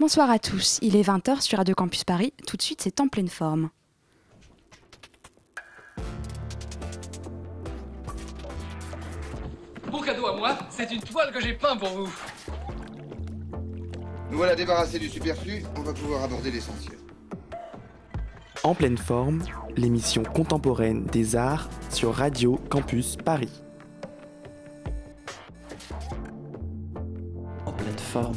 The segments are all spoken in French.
Bonsoir à tous, il est 20h sur Radio Campus Paris, tout de suite c'est en pleine forme. Bon cadeau à moi, c'est une toile que j'ai peint pour vous. Nous voilà débarrassés du superflu, on va pouvoir aborder l'essentiel. En pleine forme, l'émission contemporaine des arts sur Radio Campus Paris. En pleine forme.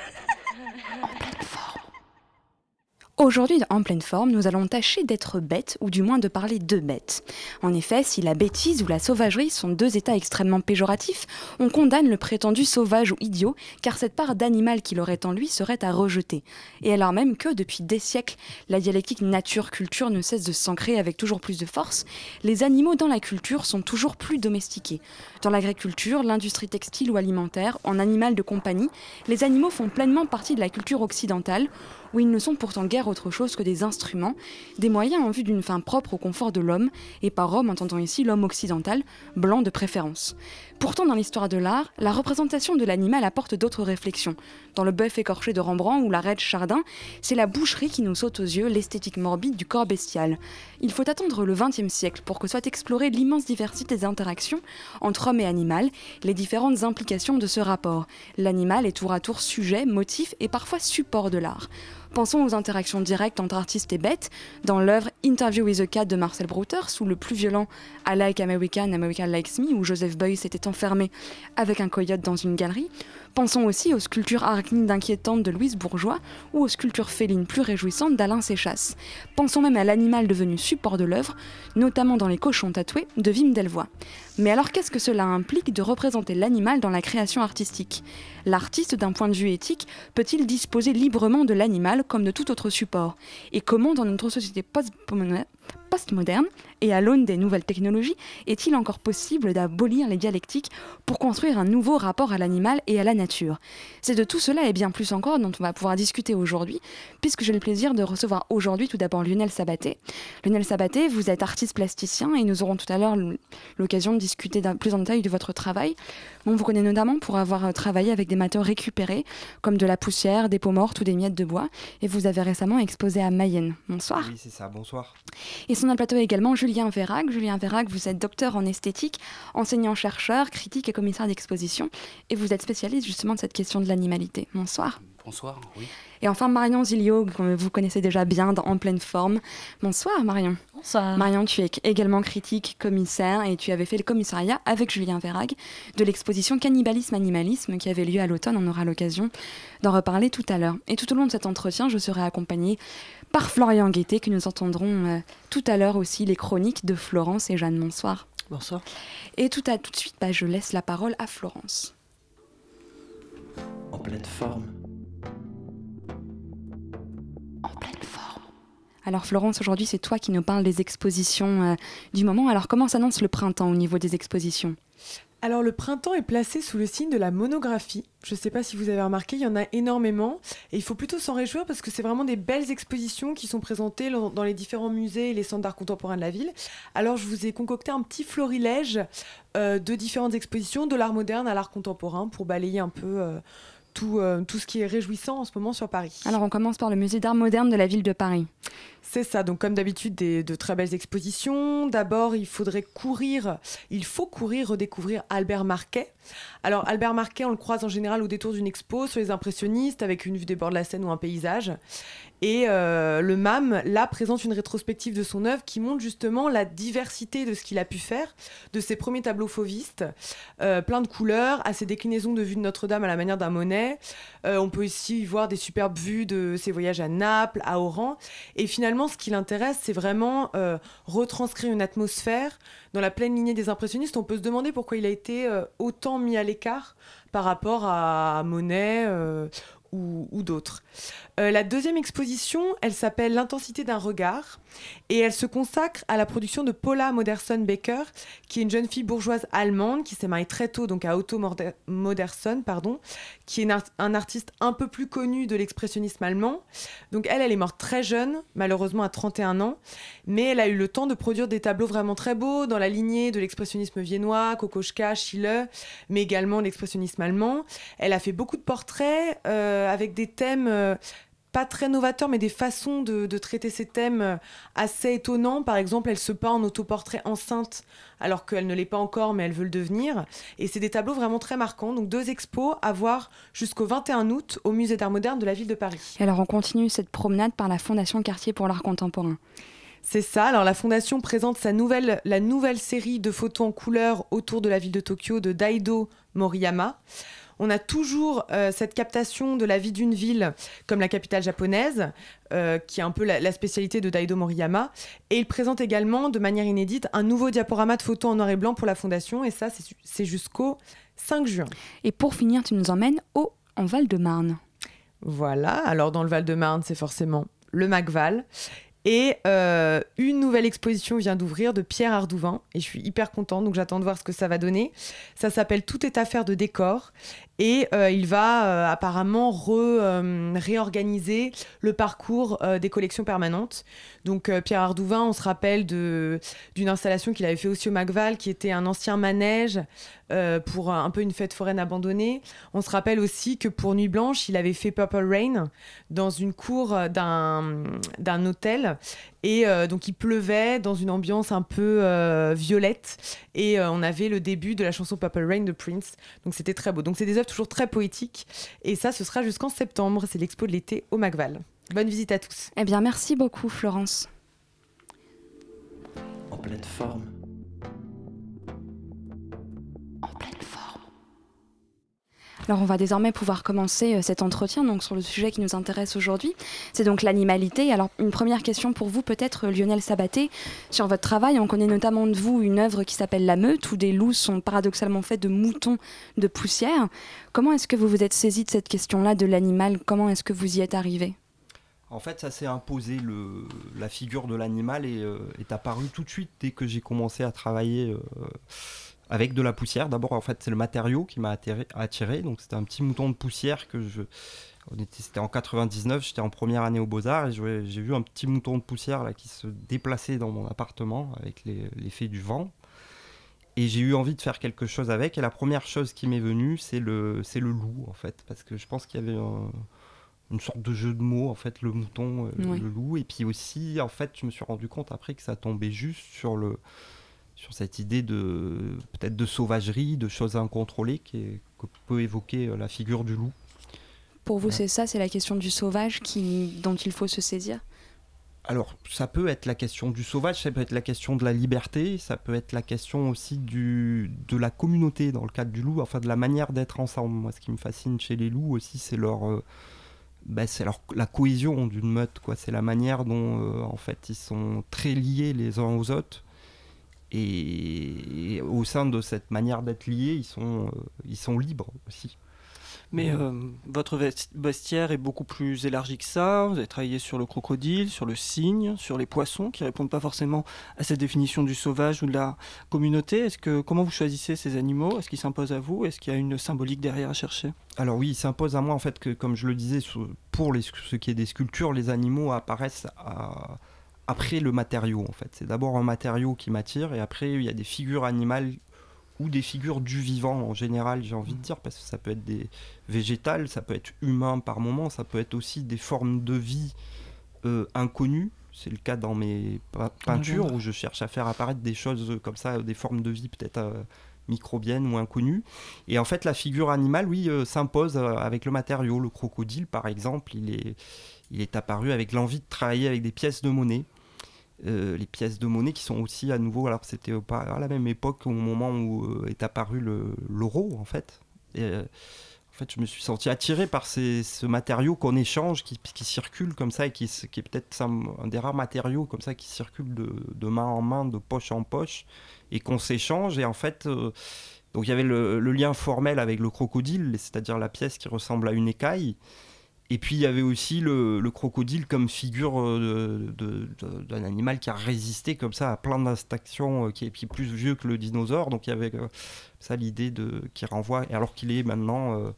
Aujourd'hui, en pleine forme, nous allons tâcher d'être bêtes, ou du moins de parler de bêtes. En effet, si la bêtise ou la sauvagerie sont deux états extrêmement péjoratifs, on condamne le prétendu sauvage ou idiot, car cette part d'animal qu'il aurait en lui serait à rejeter. Et alors même que, depuis des siècles, la dialectique nature-culture ne cesse de s'ancrer avec toujours plus de force, les animaux dans la culture sont toujours plus domestiqués. Dans l'agriculture, l'industrie textile ou alimentaire, en animal de compagnie, les animaux font pleinement partie de la culture occidentale, où ils ne sont pourtant guère autre chose que des instruments, des moyens en vue d'une fin propre au confort de l'homme, et par homme entendant ici l'homme occidental, blanc de préférence. Pourtant, dans l'histoire de l'art, la représentation de l'animal apporte d'autres réflexions. Dans le bœuf écorché de Rembrandt ou la raide Chardin, c'est la boucherie qui nous saute aux yeux l'esthétique morbide du corps bestial. Il faut attendre le XXe siècle pour que soit explorée l'immense diversité des interactions entre homme et animal, les différentes implications de ce rapport. L'animal est tour à tour sujet, motif et parfois support de l'art. Pensons aux interactions directes entre artistes et bêtes dans l'œuvre Interview with a Cat de Marcel Brouter, sous le plus violent I Like American, American Likes Me, où Joseph Beuys était enfermé avec un coyote dans une galerie. Pensons aussi aux sculptures arachnides inquiétantes de Louise Bourgeois ou aux sculptures félines plus réjouissantes d'Alain Séchasse. Pensons même à l'animal devenu support de l'œuvre, notamment dans Les cochons tatoués de Wim Delvoye. Mais alors qu'est-ce que cela implique de représenter l'animal dans la création artistique? L'artiste, d'un point de vue éthique, peut-il disposer librement de l'animal comme de tout autre support? Et comment, dans notre société post-moderne, postmoderne et à l'aune des nouvelles technologies, est-il encore possible d'abolir les dialectiques pour construire un nouveau rapport à l'animal et à la nature? C'est de tout cela et bien plus encore dont on va pouvoir discuter aujourd'hui, puisque j'ai le plaisir de recevoir aujourd'hui tout d'abord Lionel Sabaté. Lionel Sabaté, vous êtes artiste plasticien et nous aurons tout à l'heure l'occasion de discuter plus en détail de votre travail. On vous connaît notamment pour avoir travaillé avec des matériaux récupérés, comme de la poussière, des peaux mortes ou des miettes de bois, et vous avez récemment exposé à Mayenne. Bonsoir. Oui, c'est ça, bonsoir. Et sur notre plateau également Julien Verrac. Julien Verrac, vous êtes docteur en esthétique, enseignant-chercheur, critique et commissaire d'exposition, et vous êtes spécialiste justement de cette question de l'animalité. Bonsoir. Bonsoir, oui. Et enfin Marion Zilio, que vous connaissez déjà bien, En pleine forme. Bonsoir Marion. Bonsoir. Marion, tu es également critique, commissaire, et tu avais fait le commissariat avec Julien Verrag de l'exposition Cannibalisme-Animalisme qui avait lieu à l'automne. On aura l'occasion d'en reparler tout à l'heure. Et tout au long de cet entretien, je serai accompagnée par Florian Guettet, que nous entendrons euh, tout à l'heure aussi les chroniques de Florence et Jeanne. Bonsoir. Bonsoir. Et tout, à, tout de suite, bah, je laisse la parole à Florence. En pleine forme. En pleine forme. Alors Florence, aujourd'hui c'est toi qui nous parles des expositions euh, du moment. Alors comment s'annonce le printemps au niveau des expositions? Alors le printemps est placé sous le signe de la monographie. Je ne sais pas si vous avez remarqué, il y en a énormément. Et il faut plutôt s'en réjouir parce que c'est vraiment des belles expositions qui sont présentées dans les différents musées et les centres d'art contemporain de la ville. Alors je vous ai concocté un petit florilège euh, de différentes expositions, de l'art moderne à l'art contemporain, pour balayer un peu... euh, tout, euh, tout ce qui est réjouissant en ce moment sur Paris. Alors on commence par le musée d'art moderne de la ville de Paris. C'est ça, donc comme d'habitude, des- de très belles expositions. D'abord, il faudrait courir, il faut courir, redécouvrir Albert Marquet. Alors Albert Marquet, on le croise en général au détour d'une expo sur les impressionnistes avec une vue des bords de la Seine ou un paysage. Et euh, le MAM, là, présente une rétrospective de son œuvre qui montre justement la diversité de ce qu'il a pu faire, de ses premiers tableaux fauvistes, euh, plein de couleurs, à ses déclinaisons de vues de Notre-Dame à la manière d'un Monet. Euh, on peut aussi y voir des superbes vues de ses voyages à Naples, à Oran. Et finalement, ce qui l'intéresse, c'est vraiment retranscrire une atmosphère dans la pleine lignée des impressionnistes. On peut se demander pourquoi il a été autant mis à l'écart par rapport à Monet ou d'autres. Euh, la deuxième exposition, elle s'appelle L'intensité d'un regard et elle se consacre à la production de Paula Modersohn Baker, qui est une jeune fille bourgeoise allemande qui s'est mariée très tôt donc à Otto Modersohn, pardon, qui est un artiste un peu plus connu de l'expressionnisme allemand. Donc elle, elle est morte très jeune, malheureusement à 31 ans, mais elle a eu le temps de produire des tableaux vraiment très beaux dans la lignée de l'expressionnisme viennois, Kokoschka, Schiele, mais également l'expressionnisme allemand. Elle a fait beaucoup de portraits euh, avec des thèmes euh, pas très novateurs, mais des façons de, de traiter ces thèmes euh, assez étonnants. Par exemple, elle se peint en autoportrait enceinte, alors qu'elle ne l'est pas encore, mais elle veut le devenir. Et c'est des tableaux vraiment très marquants. Donc deux expos à voir jusqu'au 21 août au Musée d'Art moderne de la ville de Paris. Et alors on continue cette promenade par la Fondation Quartier pour l'art contemporain. C'est ça. Alors la fondation présente sa nouvelle, la nouvelle série de photos en couleur autour de la ville de Tokyo de Daido Moriyama. On a toujours euh, cette captation de la vie d'une ville comme la capitale japonaise, euh, qui est un peu la, la spécialité de Daido Moriyama. Et il présente également, de manière inédite, un nouveau diaporama de photos en noir et blanc pour la fondation. Et ça, c'est jusqu'au 5 juin. Et pour finir, tu nous emmènes au en Val-de-Marne. Voilà, alors dans le Val-de-Marne, c'est forcément le Macval. Et euh, une nouvelle exposition vient d'ouvrir de Pierre Ardouvin. Et je suis hyper contente, donc j'attends de voir ce que ça va donner. Ça s'appelle Tout est affaire de décor. Et euh, il va euh, apparemment re, euh, réorganiser le parcours des collections permanentes. Donc Pierre Ardouvin, on se rappelle d'une installation qu'il avait fait aussi au Macval, qui était un ancien manège pour un peu une fête foraine abandonnée. On se rappelle aussi que pour Nuit Blanche, il avait fait Purple Rain dans une cour d'un hôtel. Et euh, donc il pleuvait dans une ambiance un peu euh, violette. Et euh, on avait le début de la chanson Purple Rain de Prince. Donc c'était très beau. Donc c'est des œuvres toujours très poétiques. Et ça, ce sera jusqu'en septembre. C'est l'expo de l'été au Macval. Bonne visite à tous. Eh bien, merci beaucoup, Florence. En pleine forme. Alors, on va désormais pouvoir commencer euh, cet entretien donc, sur le sujet qui nous intéresse aujourd'hui. C'est donc l'animalité. Alors, une première question pour vous, peut-être, Lionel Sabaté. Sur votre travail, on connaît notamment de vous une œuvre qui s'appelle La Meute, où des loups sont paradoxalement faits de moutons de poussière. Comment est-ce que vous vous êtes saisi de cette question-là de l'animal? Comment est-ce que vous y êtes arrivé? En fait, ça s'est imposé, la figure de l'animal est, euh, est apparue tout de suite dès que j'ai commencé à travailler euh, avec de la poussière. D'abord, en fait, c'est le matériau qui m'a attiré. Donc, c'était un petit mouton de poussière que je. C'était en 99, j'étais en première année aux Beaux-Arts et j'ai vu un petit mouton de poussière là, qui se déplaçait dans mon appartement avec l'effet du vent. Et j'ai eu envie de faire quelque chose avec. Et la première chose qui m'est venue, c'est le, le loup, en fait. Parce que je pense qu'il y avait un, une sorte de jeu de mots, en fait, le mouton, euh, Oui. le loup. Et puis aussi, en fait, je me suis rendu compte après que ça tombait juste sur, le, sur cette idée de peut-être de sauvagerie, de choses incontrôlées qui est- que peut évoquer euh, la figure du loup? Pour vous, c'est ça, c'est la question du sauvage qui, dont il faut se saisir? Alors, ça peut être la question du sauvage, ça peut être la question de la liberté, ça peut être la question aussi du, de la communauté dans le cadre du loup, enfin de la manière d'être ensemble. Moi, ce qui me fascine chez les loups aussi, c'est leur, euh, bah, c'est leur, la cohésion d'une meute, quoi. C'est la manière dont, euh, en fait, ils sont très liés les uns aux autres. Et, et au sein de cette manière d'être liés, ils sont, euh, ils sont libres aussi. Mais euh, votre vestiaire est beaucoup plus élargi que ça. Vous avez travaillé sur le crocodile, sur le cygne, sur les poissons qui répondent pas forcément à cette définition du sauvage ou de la communauté. Est-ce que comment vous choisissez ces animaux? Est-ce qu'ils s'imposent à vous? Est-ce qu'il y a une symbolique derrière à chercher? Alors oui, il s'impose à moi en fait que, comme je le disais, pour les, ce qui est des sculptures, les animaux apparaissent à- après le matériau en fait. C'est d'abord un matériau qui m'attire et après il y a des figures animales ou des figures du vivant en général, j'ai envie de dire, parce que ça peut être des végétales, ça peut être humain par moment, ça peut être aussi des formes de vie euh, inconnues. C'est le cas dans mes pe- peintures où je cherche à faire apparaître des choses comme ça, des formes de vie peut-être euh, microbiennes ou inconnues. Et en fait, la figure animale, oui, euh, s'impose euh, avec le matériau. Le crocodile, par exemple, il est, il est apparu avec l'envie de travailler avec des pièces de monnaie. Euh, les pièces de monnaie qui sont aussi à nouveau, alors c'était pas à la même époque au moment où euh, est apparu le- l'euro en fait. Et, euh, en fait, je me suis senti attiré par ces- ce matériau qu'on échange, qui, qui circule comme ça et qui, qui est peut-être un des rares matériaux comme ça qui circule de, de main en main, de poche en poche et qu'on s'échange. Et en fait, donc il y avait le lien formel avec le crocodile, c'est-à-dire la pièce qui ressemble à une écaille. Et puis il y avait aussi le, le crocodile comme figure euh, d'un animal qui a résisté comme ça à plein d'instinctions, euh, qui, est, plus vieux que le dinosaure. Donc il y avait euh, ça l'idée de qui renvoie, alors qu'il est maintenant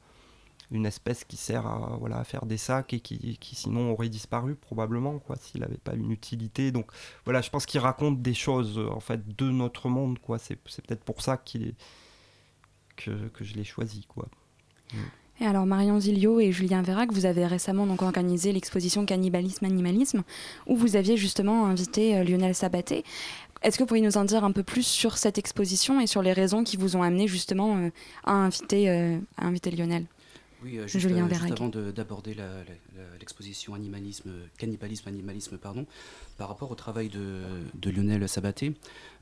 une espèce qui sert à, voilà, à faire des sacs et qui, sinon aurait disparu probablement quoi s'il n'avait pas une utilité. Donc voilà, je pense qu'il raconte des choses en fait de notre monde. C'est peut-être pour ça qu'il est que, que je l'ai choisi quoi. Et alors Marion Zilio et Julien Vérac, vous avez récemment donc organisé l'exposition Cannibalisme Animalisme où vous aviez justement invité euh, Lionel Sabaté. Est-ce que vous pourriez nous en dire un peu plus sur cette exposition et sur les raisons qui vous ont amené justement euh, à, inviter, euh, à inviter Lionel? Oui, euh, juste, Julien juste Vérac. avant de- d'aborder l'exposition animalisme, cannibalisme, animalisme, pardon, par rapport au travail de, de Lionel Sabaté,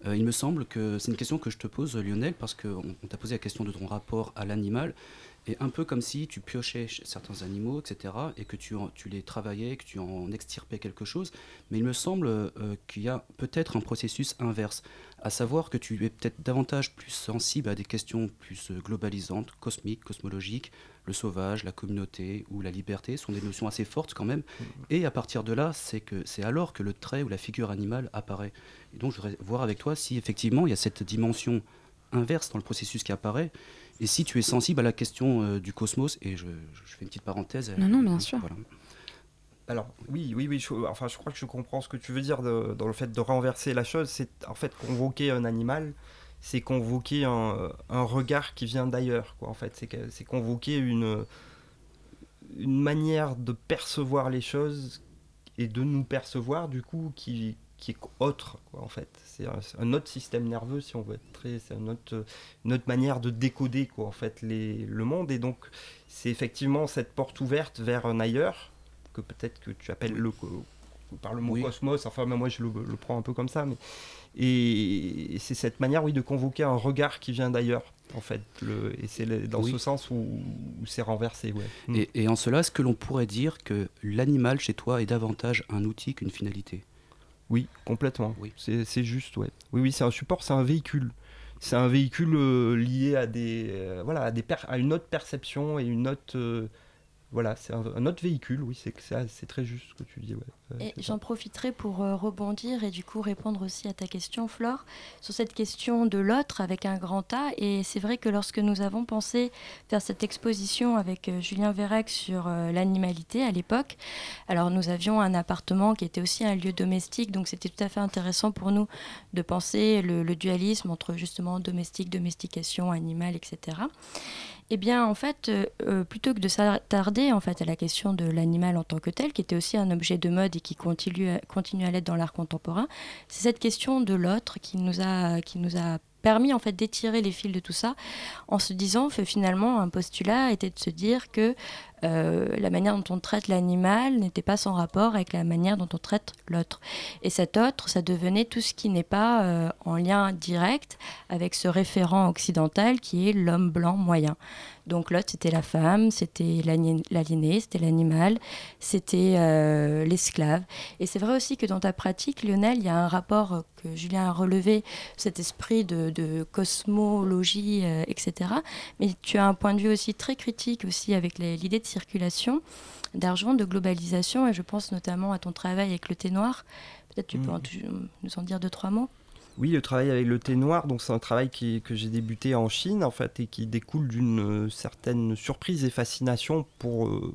il me semble que c'est une question que je te pose, Lionel, parce qu'on on t'a posé la question de ton rapport à l'animal, et un peu comme si tu piochais certains animaux, etc., et que tu, en- tu les travaillais, que tu en extirpais quelque chose, mais il me semble euh, qu'il y a peut-être un processus inverse, à savoir que tu es peut-être davantage plus sensible à des questions plus euh, globalisantes, cosmiques, cosmologiques, le sauvage, la communauté ou la liberté sont des notions assez fortes quand même. Et à partir de là, c'est que c'est alors que le trait ou la figure animale apparaît. Et donc je voudrais voir avec toi si effectivement il y a cette dimension inverse dans le processus qui apparaît. Et si tu es sensible à la question euh, du cosmos, et je, je fais une petite parenthèse. Non, non, bien euh, sûr. voilà. Alors oui, oui, oui. Je, enfin, je crois que je comprends ce que tu veux dire de- dans le fait de renverser la chose. C'est en fait convoquer un animal, c'est convoquer un, un regard qui vient d'ailleurs. Quoi. En fait, c'est convoquer une une manière de percevoir les choses et de nous percevoir du coup qui qui est autre quoi, en fait c'est un, autre système nerveux si on veut être très c'est un autre, une autre manière de décoder quoi en fait les, le monde et donc c'est effectivement cette porte ouverte vers un ailleurs que peut-être que tu appelles le par le mot Oui. cosmos enfin moi je le, le prends un peu comme ça mais et, et c'est cette manière oui de convoquer un regard qui vient d'ailleurs en fait le, et c'est dans Oui. ce sens où, où c'est renversé ouais Mm. Et, et en cela, est-ce que l'on pourrait dire que l'animal chez toi est davantage un outil qu'une finalité? Oui, complètement. Oui. C'est juste, ouais. Oui, oui, c'est un support, c'est un véhicule. C'est un véhicule euh, lié à des, euh, voilà, à des per- à une autre perception et une autre, euh, voilà, c'est un, un autre véhicule. Oui, c'est très juste ce que tu dis, ouais. J'en profiterai pour euh, rebondir et du coup répondre aussi à ta question, Flore, sur cette question de l'autre avec un grand A. Et c'est vrai que lorsque nous avons pensé faire cette exposition avec euh, Julien Vérec sur euh, l'animalité à l'époque, alors nous avions un appartement qui était aussi un lieu domestique, donc c'était tout à fait intéressant pour nous de penser le, le dualisme entre justement domestique, domestication, animal, etc. Eh bien, en fait, euh, euh, plutôt que de s'attarder en fait à la question de l'animal en tant que tel, qui était aussi un objet de mode et qui continue à, l'être dans l'art contemporain, c'est cette question de l'autre qui nous a qui nous a permis en fait d'étirer les fils de tout ça, en se disant que finalement un postulat était de se dire que euh, la manière dont on traite l'animal n'était pas sans rapport avec la manière dont on traite l'autre. Et cet autre, ça devenait tout ce qui n'est pas euh, en lien direct avec ce référent occidental qui est l'homme blanc moyen. Donc l'autre, c'était la femme, c'était l'aliéné, c'était l'animal, c'était euh, l'esclave. Et c'est vrai aussi que dans ta pratique, Lionel, il y a un rapport que Julien a relevé, cet esprit de, cosmologie, etc. Mais tu as un point de vue aussi très critique aussi avec l'idée de circulation d'argent, de globalisation, et je pense notamment à ton travail avec le thé noir. Peut-être tu peux en- Mhm. tu- nous en dire deux, trois mots? Oui, le travail avec le thé noir, donc c'est un travail qui, que j'ai débuté en Chine en fait et qui découle d'une euh, certaine surprise et fascination pour, euh,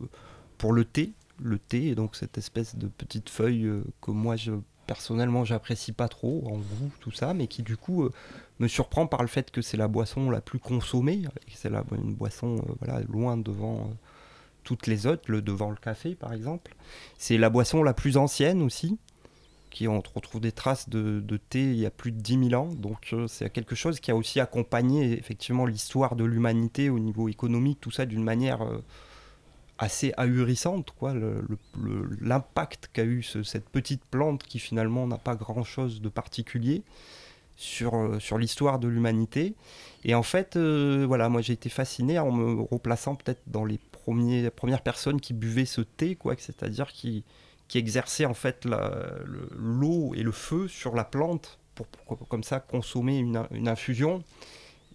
pour le thé, le thé et donc cette espèce de petite feuille euh, que moi je personnellement j'apprécie pas trop en goût tout ça, mais qui du coup euh, me surprend par le fait que c'est la boisson la plus consommée, c'est la, une boisson euh, voilà loin devant euh, toutes les autres, le devant le café par exemple. C'est la boisson la plus ancienne aussi qui on retrouve des traces de, thé il y a plus de 10 000 ans. Donc euh, c'est quelque chose qui a aussi accompagné effectivement l'histoire de l'humanité au niveau économique, tout ça d'une manière euh, assez ahurissante. quoi. L'impact qu'a eu ce- cette petite plante qui finalement n'a pas grand-chose de particulier sur, euh, l'histoire de l'humanité. Et en fait, voilà, moi j'ai été fasciné en me replaçant peut-être dans les premiers, premières personnes qui buvaient ce thé, quoi, c'est-à-dire qui, qui exerçait en fait l'eau et le feu sur la plante pour, comme ça consommer une, infusion.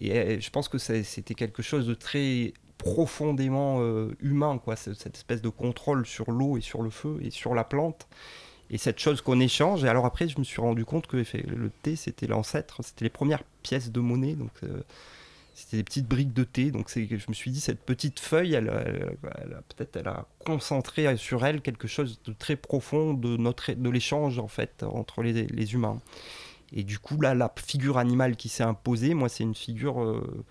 Et euh, je pense que c'était quelque chose de très profondément euh, humain, quoi, cette espèce de contrôle sur l'eau et sur le feu et sur la plante. Et cette chose qu'on échange. Et alors après, je me suis rendu compte que le thé, c'était l'ancêtre, c'était les premières pièces de monnaie. Donc euh, c'était des petites briques de thé. Donc je me suis dit, cette petite feuille, elle, peut-être, elle a concentré sur elle quelque chose de très profond de notre, de l'échange en fait entre les, les, humains. Et du coup, là, la figure animale qui s'est imposée, moi, c'est une figure, euh,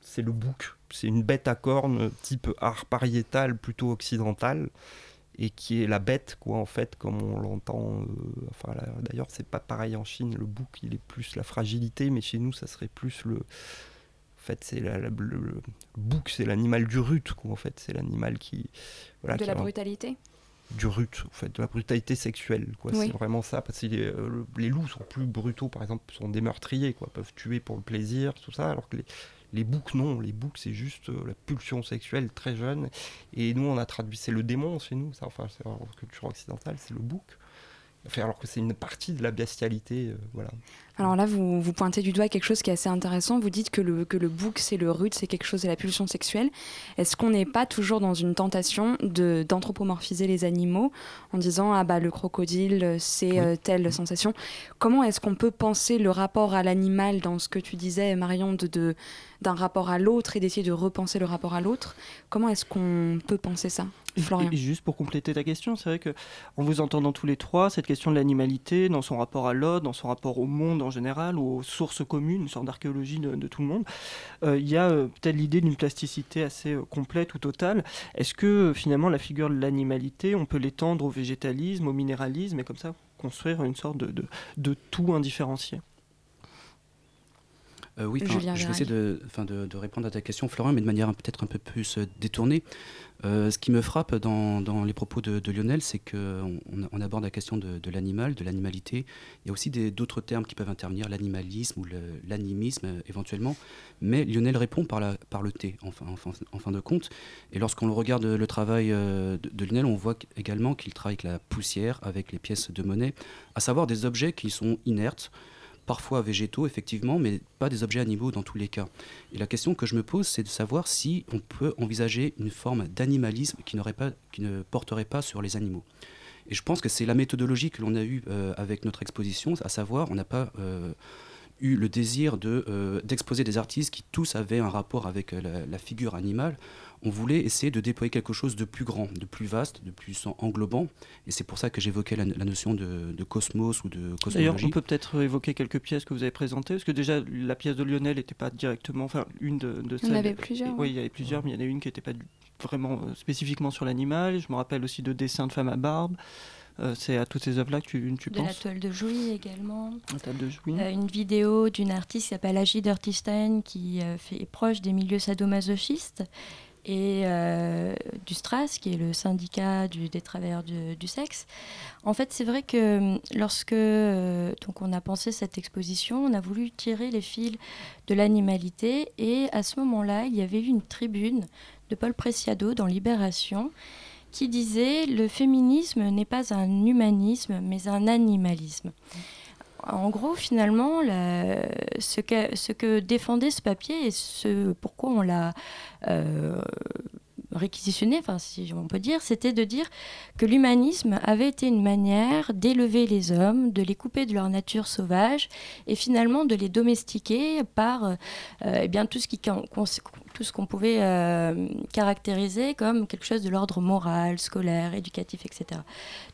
c'est le bouc. C'est une bête à cornes type art pariétal plutôt occidental et qui est la bête, quoi, en fait, comme on l'entend. Euh, enfin, d'ailleurs, c'est pas pareil en Chine. Le bouc, il est plus la fragilité, mais chez nous, ça serait plus le, en fait, c'est le, bouc, c'est l'animal du rut, quoi, en fait. C'est l'animal qui. Voilà, de la brutalité Du rut, en fait, de la brutalité sexuelle, quoi. C'est vraiment ça, parce que les, euh, les, loups sont plus brutaux, par exemple, sont des meurtriers, quoi, peuvent tuer pour le plaisir, tout ça, alors que les, les boucs, non, les boucs, c'est juste euh, la pulsion sexuelle très jeune. Et nous, on a traduit, c'est le démon chez nous, ça, enfin, c'est en culture occidentale, c'est le bouc alors que c'est une partie de la bestialité. Euh, voilà. Alors là, vous, vous, pointez du doigt quelque chose qui est assez intéressant. Vous dites que le, que le bouc, c'est le rude, c'est quelque chose de la pulsion sexuelle. Est-ce qu'on n'est pas toujours dans une tentation de, d'anthropomorphiser les animaux en disant Ah bah le crocodile, c'est euh, telle sensation? Comment est-ce qu'on peut penser le rapport à l'animal dans ce que tu disais, Marion, de, de d'un rapport à l'autre et d'essayer de repenser le rapport à l'autre? Comment est-ce qu'on peut penser ça et juste pour compléter ta question, c'est vrai que en vous entendant tous les trois, cette question de l'animalité, dans son rapport à l'autre, dans son rapport au monde en général, aux sources communes, une sorte d'archéologie de, tout le monde, euh, il y a euh, peut-être l'idée d'une plasticité assez euh, complète ou totale. Est-ce que finalement la figure de l'animalité, on peut l'étendre au végétalisme, au minéralisme, et comme ça construire une sorte de tout indifférencié? Oui, je vais essayer de, de, de, répondre à ta question, Florian, mais de manière peut-être un peu plus détournée. Euh, ce qui me frappe dans, les propos de, Lionel, c'est qu'on on aborde la question de, l'animal, de l'animalité. Il y a aussi d'autres termes qui peuvent intervenir, l'animalisme ou l'animisme euh, éventuellement. Mais Lionel répond par, la, par le T, en fin, en, fin, de compte. Et lorsqu'on regarde le travail euh, de, Lionel, on voit également qu'il travaille avec la poussière, avec les pièces de monnaie, à savoir des objets qui sont inertes parfois végétaux, effectivement, mais pas des objets animaux dans tous les cas. Et la question que je me pose, c'est de savoir si on peut envisager une forme d'animalisme qui, ne porterait pas sur les animaux. Et je pense que c'est la méthodologie que l'on a eue euh, avec notre exposition, à savoir, on n'a pas euh, eu le désir euh, d'exposer des artistes qui tous avaient un rapport avec la figure animale on voulait essayer de déployer quelque chose de plus grand, de plus vaste, de plus englobant. Et c'est pour ça que j'évoquais la, notion de, cosmos ou de cosmologie. D'ailleurs, on peut peut-être évoquer quelques pièces que vous avez présentées, parce que déjà, la pièce de Lionel n'était pas directement, enfin, une de, de celles. Il y en avait plusieurs. Oui, il y avait plusieurs, mais il y en a une qui n'était pas vraiment euh, spécifiquement sur l'animal. Je me rappelle aussi de dessins de femmes à barbe. Euh, c'est à toutes ces œuvres-là que tu, tu de penses la toile de Jouy également. La toile de Jouy. Euh, une vidéo d'une artiste qui s'appelle Agi Dirtystein qui fait, est proche des milieux sadomasochistes et euh, du STRAS, qui est le syndicat des travailleurs du, sexe. En fait, c'est vrai que lorsque euh, on a pensé cette exposition, on a voulu tirer les fils de l'animalité, et à ce moment-là, il y avait eu une tribune de Paul Preciado dans Libération qui disait le féminisme n'est pas un humanisme, mais un animalisme en gros, finalement, ce, que, défendait ce papier et ce pourquoi on l'a euh, réquisitionné, si on peut dire, c'était de dire que l'humanisme avait été une manière d'élever les hommes, de les couper de leur nature sauvage et finalement de les domestiquer par euh, eh bien, tout ce qui tout ce qu'on pouvait euh, caractériser comme quelque chose de l'ordre moral, scolaire, éducatif, etc.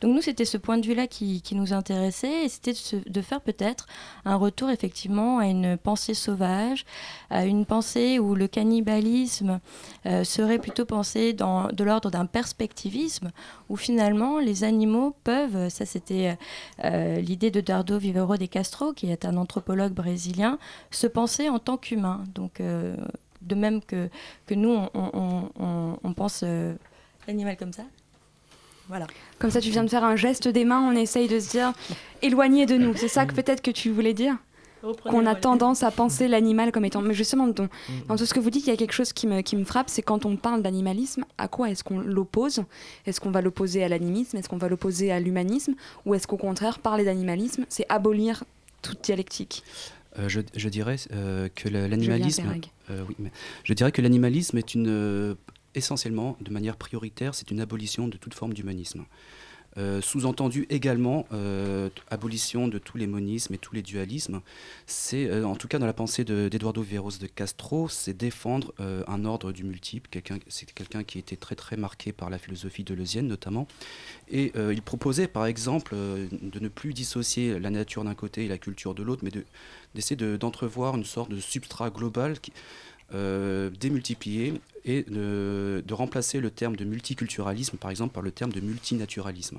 Donc nous, c'était ce point de vue-là qui, nous intéressait, et c'était de, faire peut-être un retour effectivement à une pensée sauvage, à une pensée où le cannibalisme euh, serait plutôt pensé dans, de l'ordre d'un perspectivisme, où finalement les animaux peuvent, ça c'était euh, l'idée de Dardo Vivero de Castro, qui est un anthropologue brésilien, se penser en tant qu'humain. Donc de même que, que nous, on, pense euh, l'animal comme ça. Voilà. Comme ça, tu viens de faire un geste des mains, on essaye de se dire éloigné de nous. C'est ça que peut-être que tu voulais dire Qu'on a tendance à penser l'animal comme étant. Mais justement, dans, dans, tout ce que vous dites, il y a quelque chose qui me, qui me frappe c'est quand on parle d'animalisme, à quoi est-ce qu'on l'oppose? Est-ce qu'on va l'opposer à l'animisme? Est-ce qu'on va l'opposer à l'humanisme? Ou est-ce qu'au contraire, parler d'animalisme, c'est abolir toute dialectique? Euh, je, je dirais euh, que l'animalisme. Euh, oui, mais je dirais que l'animalisme est une essentiellement, de manière prioritaire, c'est une abolition de toute forme d'humanisme. Sous-entendu également abolition de tous les monismes et tous les dualismes. C'est, en tout cas dans la pensée de- d'Eduardo Vieros de Castro, c'est défendre un ordre du multiple. Quelqu'un, c'est quelqu'un qui était très très marqué par la philosophie deleuzienne notamment. Et il proposait par exemple de ne plus dissocier la nature d'un côté et la culture de l'autre, mais de, d'essayer de- d'entrevoir une sorte de substrat global qui, euh, démultiplié et de, de remplacer le terme de multiculturalisme par exemple par le terme de multinaturalisme.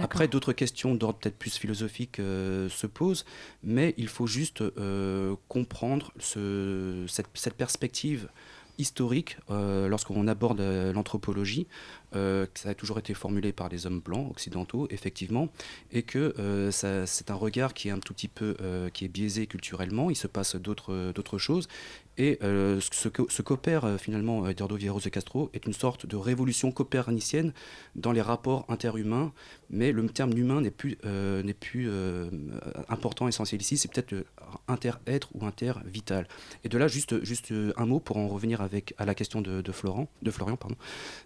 Après, d'autres questions d'ordre peut-être plus philosophique euh, se posent, mais il faut juste euh, comprendre ce- cette, cette perspective historique euh, lorsqu'on aborde euh, l'anthropologie, euh, ça a toujours été formulé par des hommes blancs occidentaux, effectivement, et que c'est un regard qui est un tout petit peu biaisé culturellement. Il se passe d'autres choses, et euh, ce que ce qu'opère euh, finalement Eduardo Vieros de Castro est une sorte de révolution copernicienne dans les rapports interhumains, mais le terme humain n'est plus, euh, n'est plus euh, important, essentiel ici, c'est peut-être inter-être ou inter-vital. Et de là, juste, juste euh, un mot pour en revenir avec, à la question de, de Florent, de Florian, pardon.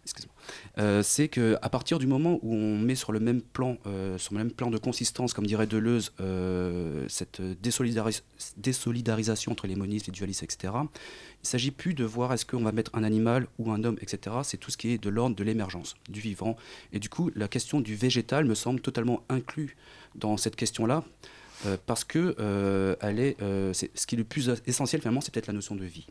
Excuse-moi. Euh, c'est qu'à partir du moment où on met sur le même plan, euh, sur le même plan de consistance, comme dirait Deleuze, euh, cette désolidaris- désolidarisation entre les monismes, les dualistes, etc., il ne s'agit plus de voir est-ce qu'on va mettre un animal ou un homme, etc. C'est tout ce qui est de l'ordre de l'émergence, du vivant. Et du coup, la question du végétal me semble totalement inclus dans cette question-là, euh, parce que elle est, ce qui est le plus essentiel finalement, c'est peut-être la notion de vie.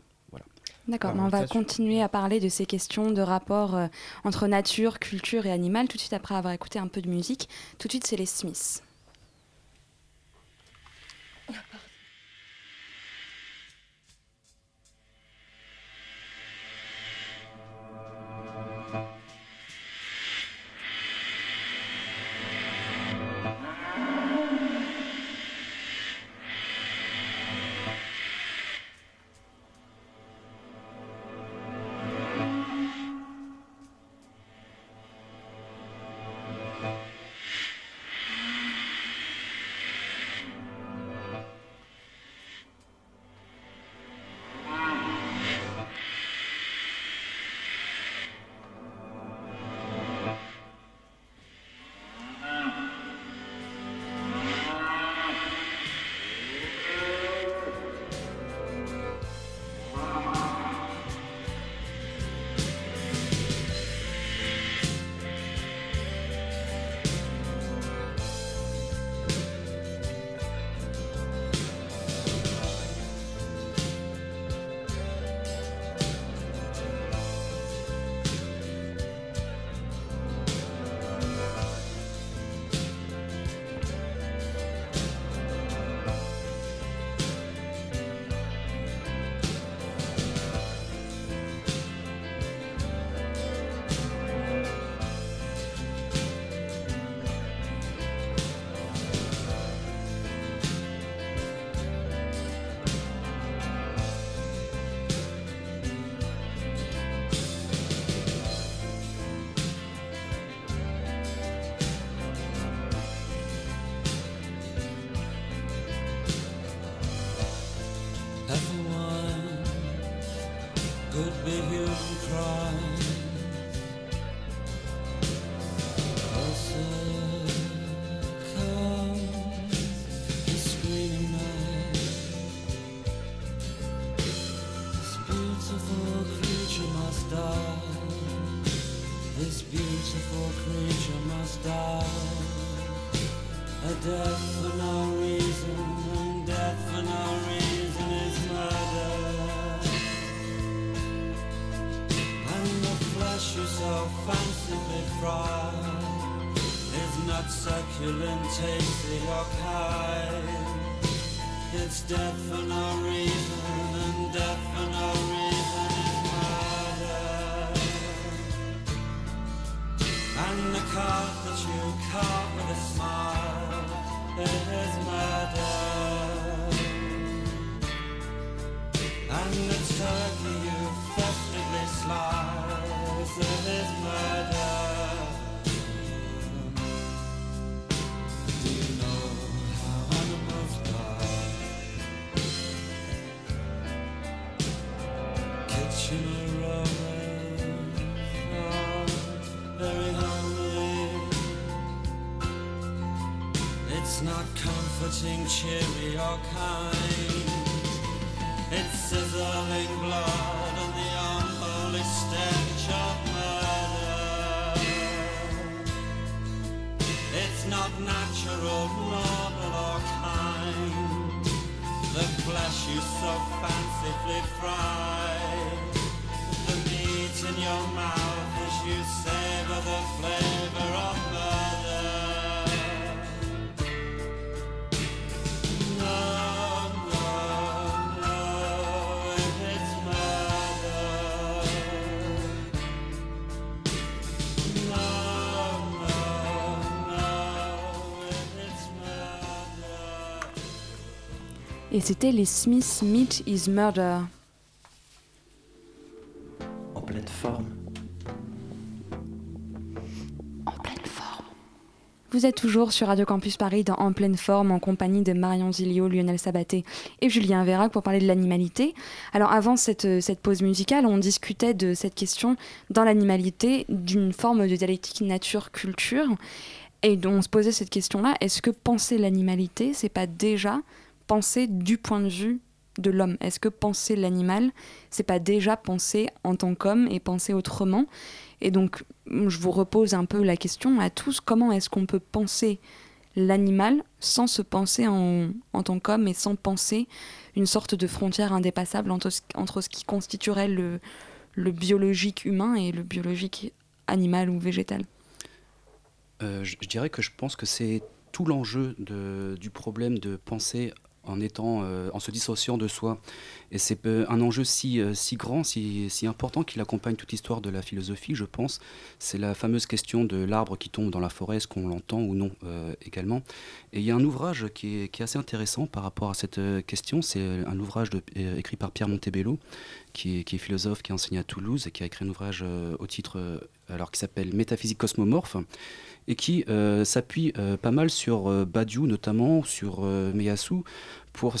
D'accord, mais on va continuer à parler de ces questions de rapport euh, entre nature, culture et animal tout de suite après avoir écouté un peu de musique. Tout de suite, c'est les Smiths. Carp that you carve with a smile is murder. And the turkey you festively slice is comforting, cheery, or kind. It's sizzling blood and the unholy stench of murder. It's not natural, normal, or kind. The flesh you so fancifully fry. The meat in your mouth as you savor the flavor Et c'était les Smiths Meat is Murder. En pleine forme. Vous êtes toujours sur Radio Campus Paris dans En pleine forme en compagnie de Marion Zilio, Lionel Sabaté et Julien Vérac pour parler de l'animalité. Alors avant cette, cette pause musicale, on discutait de cette question dans l'animalité d'une forme de dialectique nature-culture et on se posait cette question-là, est-ce que penser l'animalité, c'est pas déjà penser du point de vue de l'homme. Est-ce que penser l'animal, c'est pas déjà penser en tant qu'homme et penser autrement? Et donc, je vous repose un peu la question à tous. Comment est-ce qu'on peut penser l'animal sans se penser en, tant qu'homme et sans penser une sorte de frontière indépassable entre, ce- qui constituerait le, biologique humain et le biologique animal ou végétal? Euh, je, dirais que je pense que c'est tout l'enjeu du problème de penser en étant, euh, en se dissociant de soi. Et c'est euh, un enjeu si, euh, si grand, si, si important qu'il accompagne toute l'histoire de la philosophie, je pense. C'est la fameuse question de l'arbre qui tombe dans la forêt, est-ce qu'on l'entend ou non également. Et il y a un ouvrage qui est, qui est assez intéressant par rapport à cette question. C'est un ouvrage écrit par Pierre Montebello, qui est, qui est philosophe, qui a enseigné à Toulouse et qui a écrit un ouvrage au titre, alors qui s'appelle Métaphysique cosmomorphe et qui euh, s'appuie euh, pas mal sur euh, Badiou notamment, sur Meyasu, pour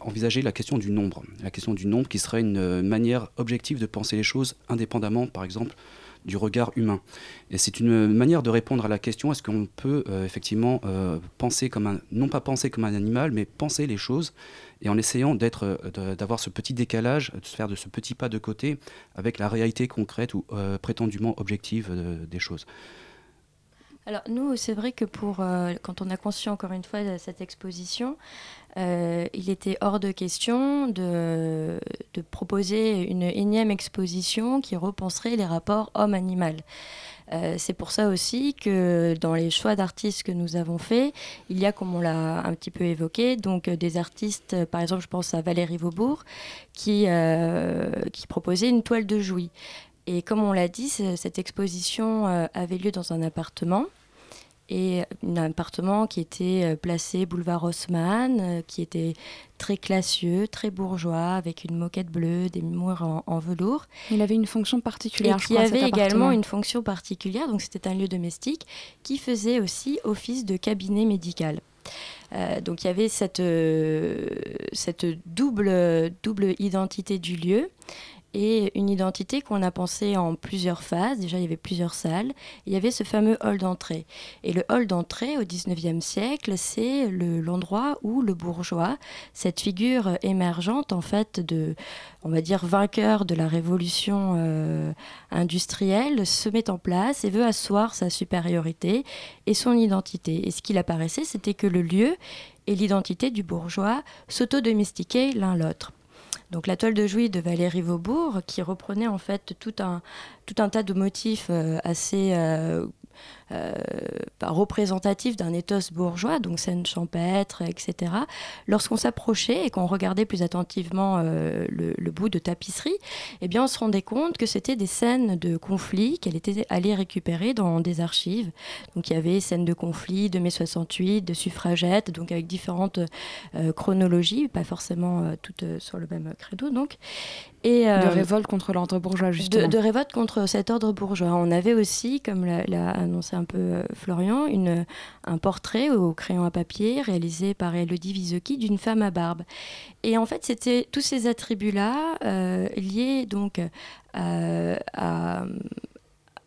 envisager la question du nombre. La question du nombre qui serait une manière objective de penser les choses indépendamment, par exemple, du regard humain. Et c'est une manière de répondre à la question est-ce qu'on peut effectivement penser comme un, non pas penser comme un animal, mais penser les choses et en essayant d'être, d'avoir ce petit décalage, de se faire de ce petit pas de côté avec la réalité concrète ou prétendument objective des choses. Alors nous, c'est vrai que pour euh, quand on a conçu encore une fois cette exposition, euh, il était hors de question de, proposer une énième exposition qui repenserait les rapports homme-animal. Euh, c'est pour ça aussi que dans les choix d'artistes que nous avons faits, il y a, comme on l'a un petit peu évoqué, donc euh, des artistes, euh, par exemple, je pense à Valérie Vaubourg, qui, euh, qui proposait une toile de Jouy. Et comme on l'a dit, ce- cette exposition euh, avait lieu dans un appartement. Et un appartement qui était euh, placé boulevard Haussmann, euh, qui était très classieux, très bourgeois, avec une moquette bleue, des murs en, en velours. Il avait une fonction particulière, Et je qui crois, avait également une fonction particulière, donc c'était un lieu domestique, qui faisait aussi office de cabinet médical. Euh, donc il y avait cette, euh, cette double, double identité du lieu et une identité qu'on a pensée en plusieurs phases. Déjà, il y avait plusieurs salles. Il y avait ce fameux hall d'entrée. Et le hall d'entrée, au 19e siècle, c'est le- l'endroit où le bourgeois, cette figure émergente, en fait, de, on va dire, vainqueur de la révolution euh, industrielle, se met en place et veut asseoir sa supériorité et son identité. Et ce qu'il apparaissait, c'était que le lieu et l'identité du bourgeois s'auto-domestiquaient l'un l'autre. Donc la de Jouy de Valérie Vaubourg, qui reprenait en fait tout un, tout un tas de motifs euh, assez euh, bah, représentatifs d'un ethos bourgeois, donc scène champêtre, etc. Lorsqu'on s'approchait et qu'on regardait plus attentivement euh, le, le bout de tapisserie, eh bien on se rendait compte que c'était des scènes de conflit qu'elle était allée récupérer dans des archives. Donc il y avait scènes de conflit de mai 68, de suffragettes, donc avec différentes euh, chronologies, pas forcément euh, toutes sur le même credo donc. Et, De révolte contre l'ordre bourgeois, de, justement. de révolte contre cet ordre bourgeois. On avait aussi, comme l'a l'a annoncé un peu euh, Florian, une, un portrait au crayon à papier réalisé par Elodie Vizocchi d'une femme à barbe. Et en fait, c'était tous ces attributs-là euh, liés donc euh, à,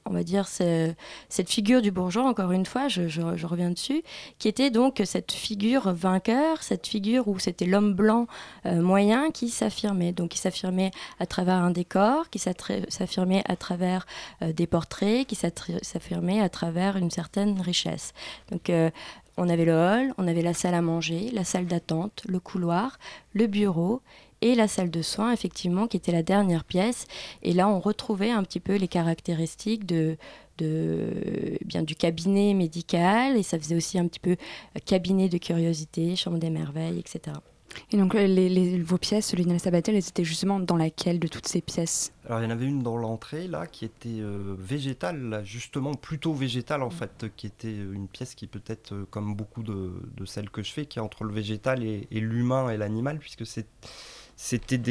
on va dire, ce- cette figure du bourgeois, encore une fois, je, reviens dessus, qui était donc cette figure vainqueur, cette figure où c'était l'homme blanc euh, moyen qui s'affirmait. Donc qui s'affirmait à travers un décor, qui s'affirmait à travers euh, des portraits, qui s'affirmait à travers une certaine richesse. Donc euh, on avait le hall, on avait la salle à manger, la salle d'attente, le couloir, le bureau et la salle de soins, effectivement, qui était la dernière pièce. Et là, on retrouvait un petit peu les caractéristiques de, de, eh bien, du cabinet médical, et ça faisait aussi un petit peu euh, cabinet de curiosité, chambre des merveilles, etc. Et donc euh, les, les- vos pièces, Lionel Sabatel, elles étaient justement dans laquelle de toutes ces pièces? Alors il y en avait une dans l'entrée là qui était euh, végétale, là, justement plutôt végétale Mm. en fait, qui était une pièce qui peut être euh, comme beaucoup de, de celles que je fais, qui est entre le végétal et, et l'humain et l'animal, puisque c'est- c'était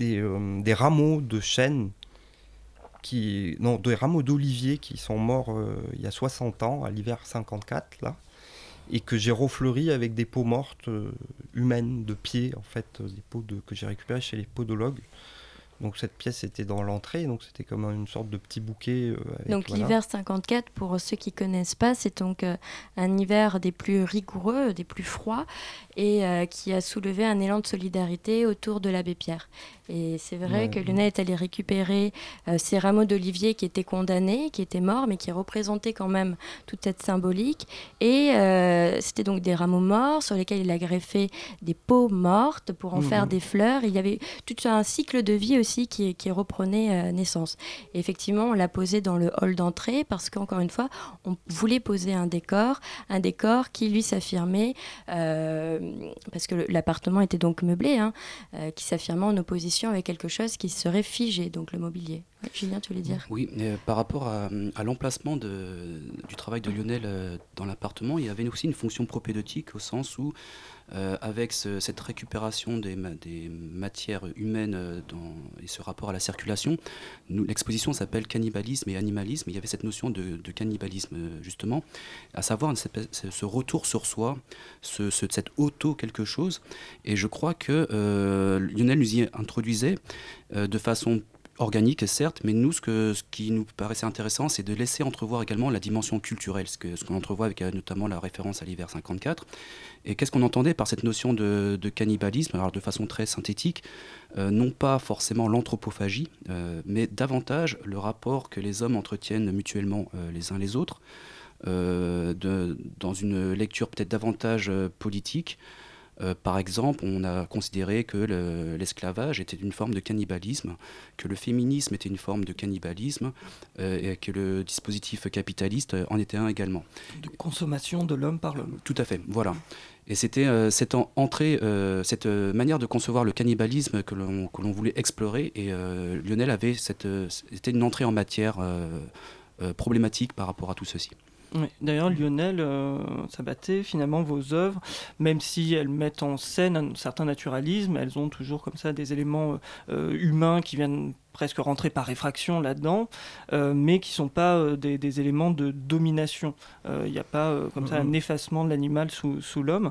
euh, des rameaux de chêne, qui, non, des rameaux d'olivier qui sont morts euh, il y a 60 ans, à l'hiver 54 là, et que j'ai refleuri avec des peaux mortes euh, humaines de pied, en fait, des peaux que j'ai récupérées chez les podologues. Donc cette pièce était dans l'entrée, donc c'était comme une sorte de petit bouquet. euh, avec, Donc voilà. l'hiver 54, pour ceux qui connaissent pas, c'est donc euh, un hiver des plus rigoureux, des plus froids, et euh, qui a soulevé un élan de solidarité autour de l'abbé Pierre. Et c'est vrai Ouais. que Lionel est allé récupérer euh, ces rameaux d'olivier qui étaient condamnés, qui étaient morts, mais qui représentaient quand même toute cette symbolique. Et euh, c'était donc des rameaux morts sur lesquels il a greffé des peaux mortes pour en Mhm. faire des fleurs. Il y avait tout un cycle de vie aussi qui, qui reprenait euh, naissance. Et effectivement, on l'a posé dans le hall d'entrée parce qu'encore une fois, on voulait poser un décor, un décor qui lui s'affirmait, parce que l'appartement était donc meublé, hein, qui s'affirmait en opposition avec quelque chose qui serait figé, donc le mobilier. Julien, tu voulais dire? Oui, euh, par rapport à, l'emplacement du travail de Lionel euh, dans l'appartement, il y avait aussi une fonction propédeutique au sens où, euh, avec ce- cette récupération des, ma- des matières humaines euh, et ce rapport à la circulation, l'exposition s'appelle Cannibalisme et Animalisme. Il y avait cette notion de, cannibalisme, euh, justement, à savoir ce retour sur soi, ce, ce- cette auto quelque chose. Et je crois que Lionel nous y introduisait de façon organique, certes, mais nous, ce, que, ce qui nous paraissait intéressant, c'est de laisser entrevoir également la dimension culturelle, ce que- ce qu'on entrevoit avec euh, notamment la référence à l'hiver 54. Et qu'est-ce qu'on entendait par cette notion de, cannibalisme Alors, de façon très synthétique, euh, non pas forcément l'anthropophagie, euh, mais davantage le rapport que les hommes entretiennent mutuellement les uns les autres, dans une lecture peut-être davantage politique. Euh, par exemple, on a considéré que le- l'esclavage était une forme de cannibalisme, que le féminisme était une forme de cannibalisme, euh, et que le dispositif capitaliste euh, en était un également. De consommation de l'homme par l'homme. Tout à fait, voilà. Et c'était euh, cette en- entrée, cette manière de concevoir le cannibalisme que l'on que l'on voulait explorer. Et Lionel avait cette, c'était une entrée en matière problématique par rapport à tout ceci. D'ailleurs, Lionel euh, Sabaté, finalement, vos œuvres, même si elles mettent en scène un certain naturalisme, elles ont toujours comme ça des éléments euh, euh, humains qui viennent presque rentrer par réfraction là-dedans, euh, mais qui ne sont pas euh, des, des éléments de domination. Il n'y a pas euh, comme ça un Mhm. effacement de l'animal sous, sous l'homme.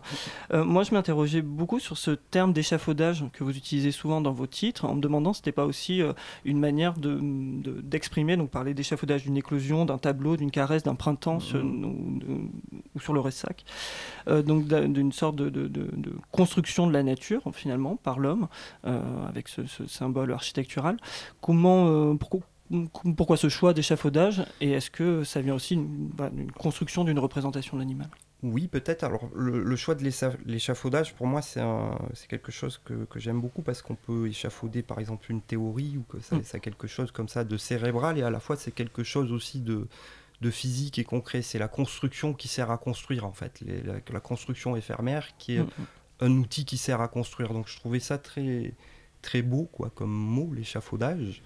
Euh, moi, je m'interrogeais beaucoup sur ce terme d'échafaudage que vous utilisez souvent dans vos titres, en me demandant si ce n'était pas aussi euh, une manière de- de- d'exprimer, donc parler d'échafaudage d'une éclosion, d'un tableau, d'une caresse, d'un printemps sur- ou, de- ou sur le Ressac, Euh, donc d'un- d'une sorte de, de- de- de construction de la nature, finalement, par l'homme, euh, avec ce, ce symbole architectural. Comment, euh, pourquoi, pourquoi ce choix d'échafaudage et est-ce que ça vient aussi d'une bah, construction d'une représentation de l'animal? Oui, peut-être. Alors, le, le choix de l'écha- l'échafaudage, pour moi, c'est quelque chose que, que j'aime beaucoup parce qu'on peut échafauder, par exemple, une théorie ou que ça, Mm. ça a quelque chose comme ça de cérébral et à la fois, c'est quelque chose aussi de, de physique et concret. C'est la construction qui sert à construire, en fait. Les- la, la construction éphémère qui est Mm. un outil qui sert à construire. Donc, je trouvais ça très, très beau, quoi, comme mot, l'échafaudage.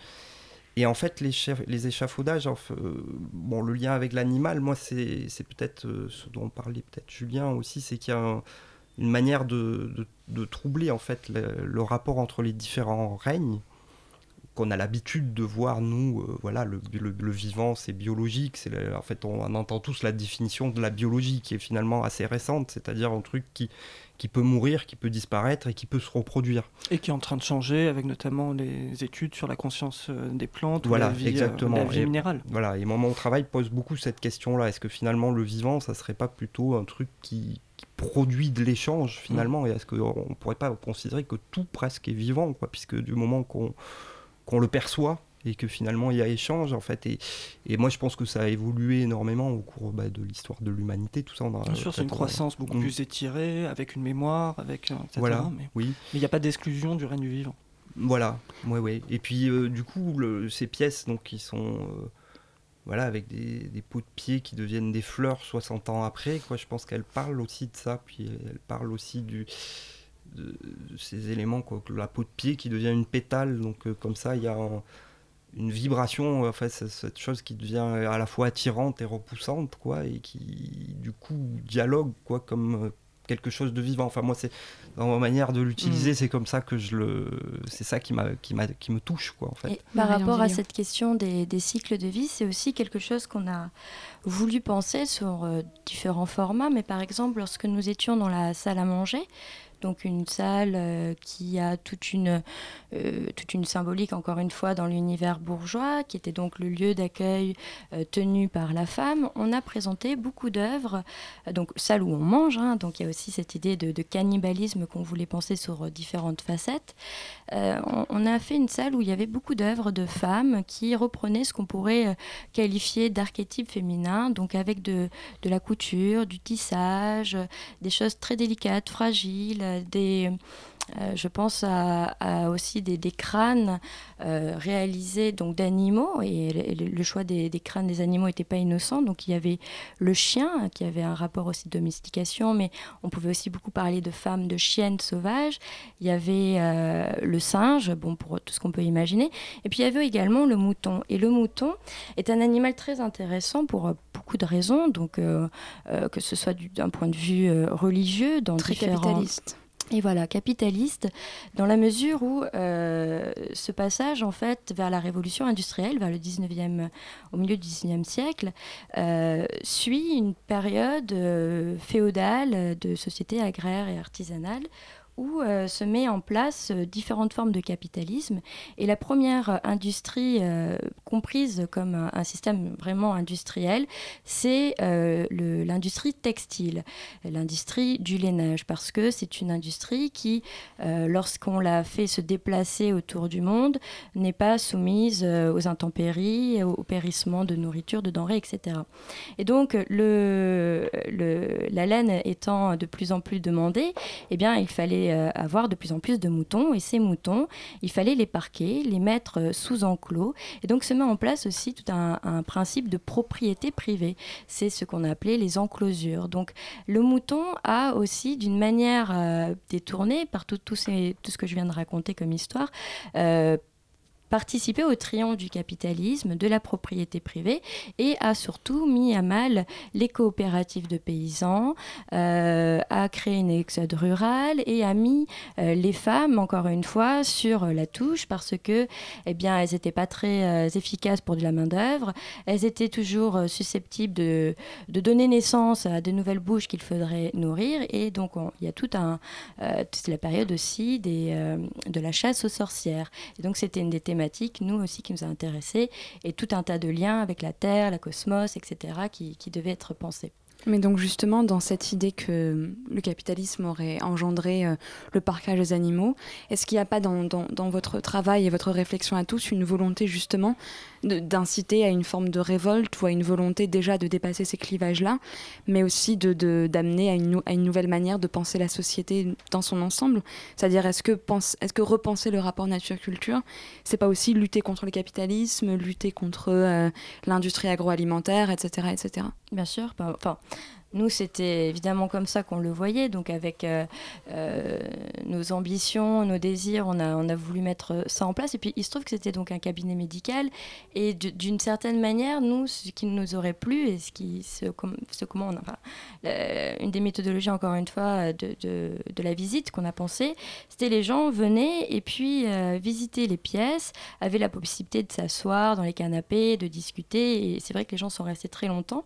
Et en fait, les, les échafaudages, euh, bon, le lien avec l'animal, moi, c'est peut-être euh, ce dont parlait peut-être Julien aussi, c'est qu'il y a un- une manière de, de- troubler en fait le rapport entre les différents règnes qu'on a l'habitude de voir, nous, euh, voilà, le, le- le vivant, c'est biologique. C'est en fait, on, on entend tous la définition de la biologie qui est finalement assez récente, c'est-à-dire un truc qui, qui peut mourir, qui peut disparaître et qui peut se reproduire. Et qui est en train de changer avec notamment les études sur la conscience euh, des plantes ou Voilà, la vie, euh, exactement. la vie Et- minérale. Voilà, et moi, mon travail pose beaucoup cette question-là. Est-ce que finalement, le vivant, ça serait pas plutôt un truc qui, qui produit de l'échange, finalement? Et est-ce qu'on ne pourrait pas considérer que tout presque est vivant, quoi, puisque du moment qu'on qu'on le perçoit et que finalement il y a échange, en fait. Et, et moi, je pense que ça a évolué énormément au cours bah, de l'histoire de l'humanité, tout ça. on a Bien sûr, c'est une croissance beaucoup Mm. plus étirée, avec une mémoire, avec euh, etc. Voilà, Mais oui. mais il n'y a pas d'exclusion du règne du vivant. Voilà, ouais, ouais. Et puis, euh, du coup, le- ces pièces, donc, qui sont, euh, voilà, avec des, des pots de pied qui deviennent des fleurs 60 ans après, quoi. Je pense qu'elles parlent aussi de ça, puis elles parlent aussi du, de ces éléments, quoi. La peau de pied qui devient une pétale, donc, euh, comme ça, il y a un- une vibration, enfin, c'est cette chose qui devient à la fois attirante et repoussante, quoi, et qui, du coup, dialogue, quoi, comme euh, quelque chose de vivant. Enfin, moi, c'est dans ma manière de l'utiliser, Mm. c'est comme ça que je le, c'est ça qui m'a, qui m'a, qui me touche, quoi, en fait. Et par rapport à cette question des, des cycles de vie, c'est aussi quelque chose qu'on a voulu penser sur euh, différents formats. Mais par exemple, lorsque nous étions dans la salle à manger, donc une salle euh, qui a toute une, euh, toute une symbolique, encore une fois, dans l'univers bourgeois, qui était donc le lieu d'accueil euh, tenu par la femme, on a présenté beaucoup d'œuvres, donc salle où on mange, hein, donc il y a aussi cette idée de, cannibalisme qu'on voulait penser sur différentes facettes. On, a fait une salle où il y avait beaucoup d'œuvres de femmes qui reprenaient ce qu'on pourrait qualifier d'archétype féminin, donc avec de, de la couture, du tissage, des choses très délicates, fragiles, des, euh, je pense à, à aussi des, des crânes euh, réalisés donc d'animaux et le, choix des, des crânes des animaux n'était pas innocent. Donc il y avait le chien qui avait un rapport aussi de domestication, mais on pouvait aussi beaucoup parler de femmes, de chiennes sauvages. Il y avait euh, le singe, bon pour tout ce qu'on peut imaginer, et puis il y avait également le mouton. Et le mouton est un animal très intéressant pour beaucoup de raisons, donc que ce soit du- d'un point de vue religieux, dans Très différents- capitaliste. Et voilà, capitaliste, dans la mesure où euh, ce passage, en fait, vers la révolution industrielle, vers le 19e, au milieu du 19e siècle, euh, suit une période euh, féodale de société agraire et artisanale où euh, se met en place euh, différentes formes de capitalisme. Et la première euh, industrie comprise comme un, système vraiment industriel, c'est l'industrie textile, l'industrie du lainage, parce que c'est une industrie qui, lorsqu'on la fait se déplacer autour du monde, n'est pas soumise aux intempéries, au, au périssement de nourriture, de denrées, etc. Et donc, le- la laine étant de plus en plus demandée, eh bien, il fallait euh, avoir de plus en plus de moutons. Et ces moutons, il fallait les parquer, les mettre euh, sous enclos. Et donc, se met en place aussi tout un, principe de propriété privée. C'est ce qu'on a appelé les enclosures. Donc, le mouton a aussi, d'une manière euh, détournée par tout, ce que je viens de raconter comme histoire, participé au triomphe du capitalisme, de la propriété privée et a surtout mis à mal les coopératives de paysans, euh, a créé une exode rurale et a mis euh, les femmes, encore une fois, sur la touche parce que, eh bien, elles n'étaient pas très euh, efficaces pour de la main-d'œuvre, elles étaient toujours susceptibles de, de donner naissance à de nouvelles bouches qu'il faudrait nourrir et donc on- il y a toute la période aussi de la chasse aux sorcières. Et donc c'était une des thématiques, nous aussi, qui nous a intéressés, et tout un tas de liens avec la Terre, la cosmos, etc., qui, qui devaient être pensés. Mais donc justement, dans cette idée que le capitalisme aurait engendré euh, le parquage des animaux, est-ce qu'il n'y a pas dans, votre travail et votre réflexion à tous une volonté justement d'inciter à une forme de révolte ou à une volonté déjà de dépasser ces clivages-là, mais aussi de- de- d'amener à, une, à une nouvelle manière de penser la société dans son ensemble C'est-à-dire, est-ce que, pense- est-ce que repenser le rapport nature-culture, c'est pas aussi lutter contre le capitalisme, lutter contre euh, l'industrie agroalimentaire, etc., etc. Bien sûr. bah, Enfin, Nous, c'était évidemment comme ça qu'on le voyait, donc avec euh, euh, nos ambitions, nos désirs, on a, voulu mettre ça en place. Et puis, il se trouve que c'était donc un cabinet médical. Et d'une certaine manière, nous, ce qui nous aurait plu, et ce, qui, ce, ce comment on enfin, une des méthodologies, encore une fois, de la visite qu'on a pensé, c'était les gens venaient et puis euh, visitaient les pièces, avaient la possibilité de s'asseoir dans les canapés, de discuter. Et c'est vrai que les gens sont restés très longtemps.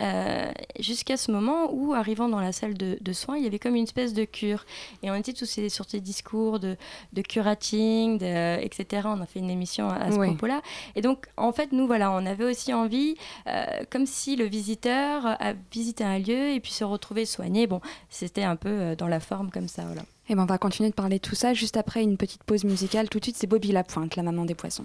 Euh, jusqu'à ce moment où, arrivant dans la salle de, de soins, il y avait comme une espèce de cure. Et on était tous ces- sur ces discours de, de curating, de- etc. On a fait une émission à, ce Oui. propos-là. Et donc, en fait, nous, voilà, on avait aussi envie, euh, comme si le visiteur a visité un lieu et puis se retrouver soigné. Bon, c'était un peu euh, dans la forme comme ça, voilà. Et ben on va continuer de parler de tout ça juste après une petite pause musicale. Tout de suite, c'est Bobby Lapointe, la maman des poissons.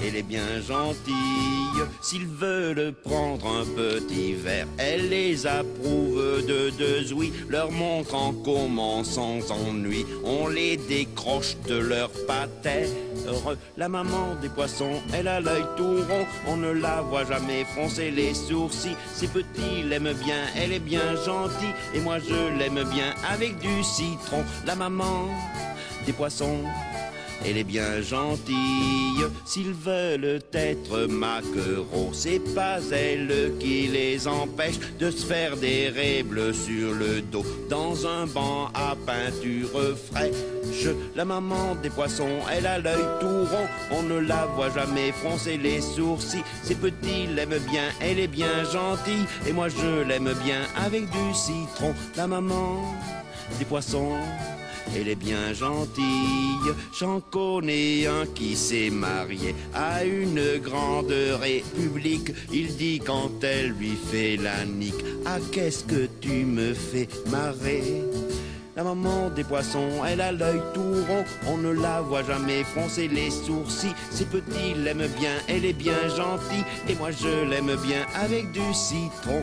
Elle est bien gentille, s'ils veulent prendre un petit verre, elle les approuve de deux ouïes, leur montre en comment sans ennui, on les décroche de leur patère. La maman des poissons, elle a l'œil tout rond, on ne la voit jamais froncer les sourcils, ces petits l'aiment bien, elle est bien gentille, et moi je l'aime bien avec du citron. La maman des poissons, elle est bien gentille, s'ils veulent être maquereaux, c'est pas elle qui les empêche de se faire des bleues sur le dos, dans un banc à peinture fraîche. La maman des poissons, elle a l'œil tout rond, on ne la voit jamais froncer les sourcils. Ces petits l'aiment bien, elle est bien gentille, et moi je l'aime bien avec du citron. La maman des poissons. Elle est bien gentille, j'en connais un qui s'est marié à une grande république. Il dit quand elle lui fait la nique, ah qu'est-ce que tu me fais marrer? La maman des poissons, elle a l'œil tout rond, on ne la voit jamais froncer les sourcils. Ces petits l'aiment bien, elle est bien gentille, et moi je l'aime bien avec du citron.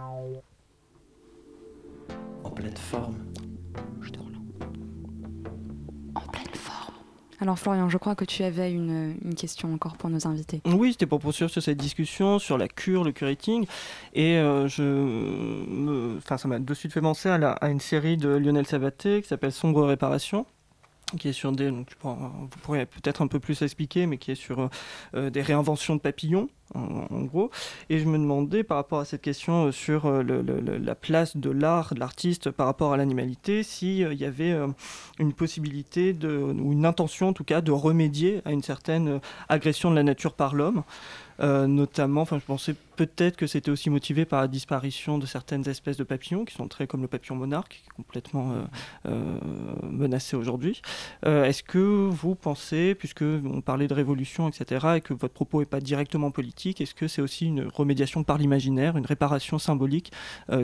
En pleine forme. Alors Florian, je crois que tu avais une, une question encore pour nos invités. Oui, c'était pour poursuivre sur cette discussion sur la cure, le curating. Et euh, je me... enfin, ça m'a de suite fait penser à, la- à une série de Lionel Sabaté qui s'appelle Sombre Réparation qui est sur des, donc, vous peut-être un peu plus expliquer, mais qui est sur euh, des réinventions de papillons, en, gros. Et je me demandais, par rapport à cette question euh, sur euh, la place de l'art, de l'artiste par rapport à l'animalité, s'il y avait une possibilité, de, ou une intention en tout cas, de remédier à une certaine agression de la nature par l'homme. Euh, notamment, enfin, je pensais peut-être que c'était aussi motivé par la disparition de certaines espèces de papillons qui sont très comme le papillon monarque, qui est complètement euh, euh, menacé aujourd'hui. Est-ce que vous pensez, puisque on parlait de révolution, etc., et que votre propos n'est pas directement politique, est-ce que c'est aussi une remédiation par l'imaginaire, une réparation symbolique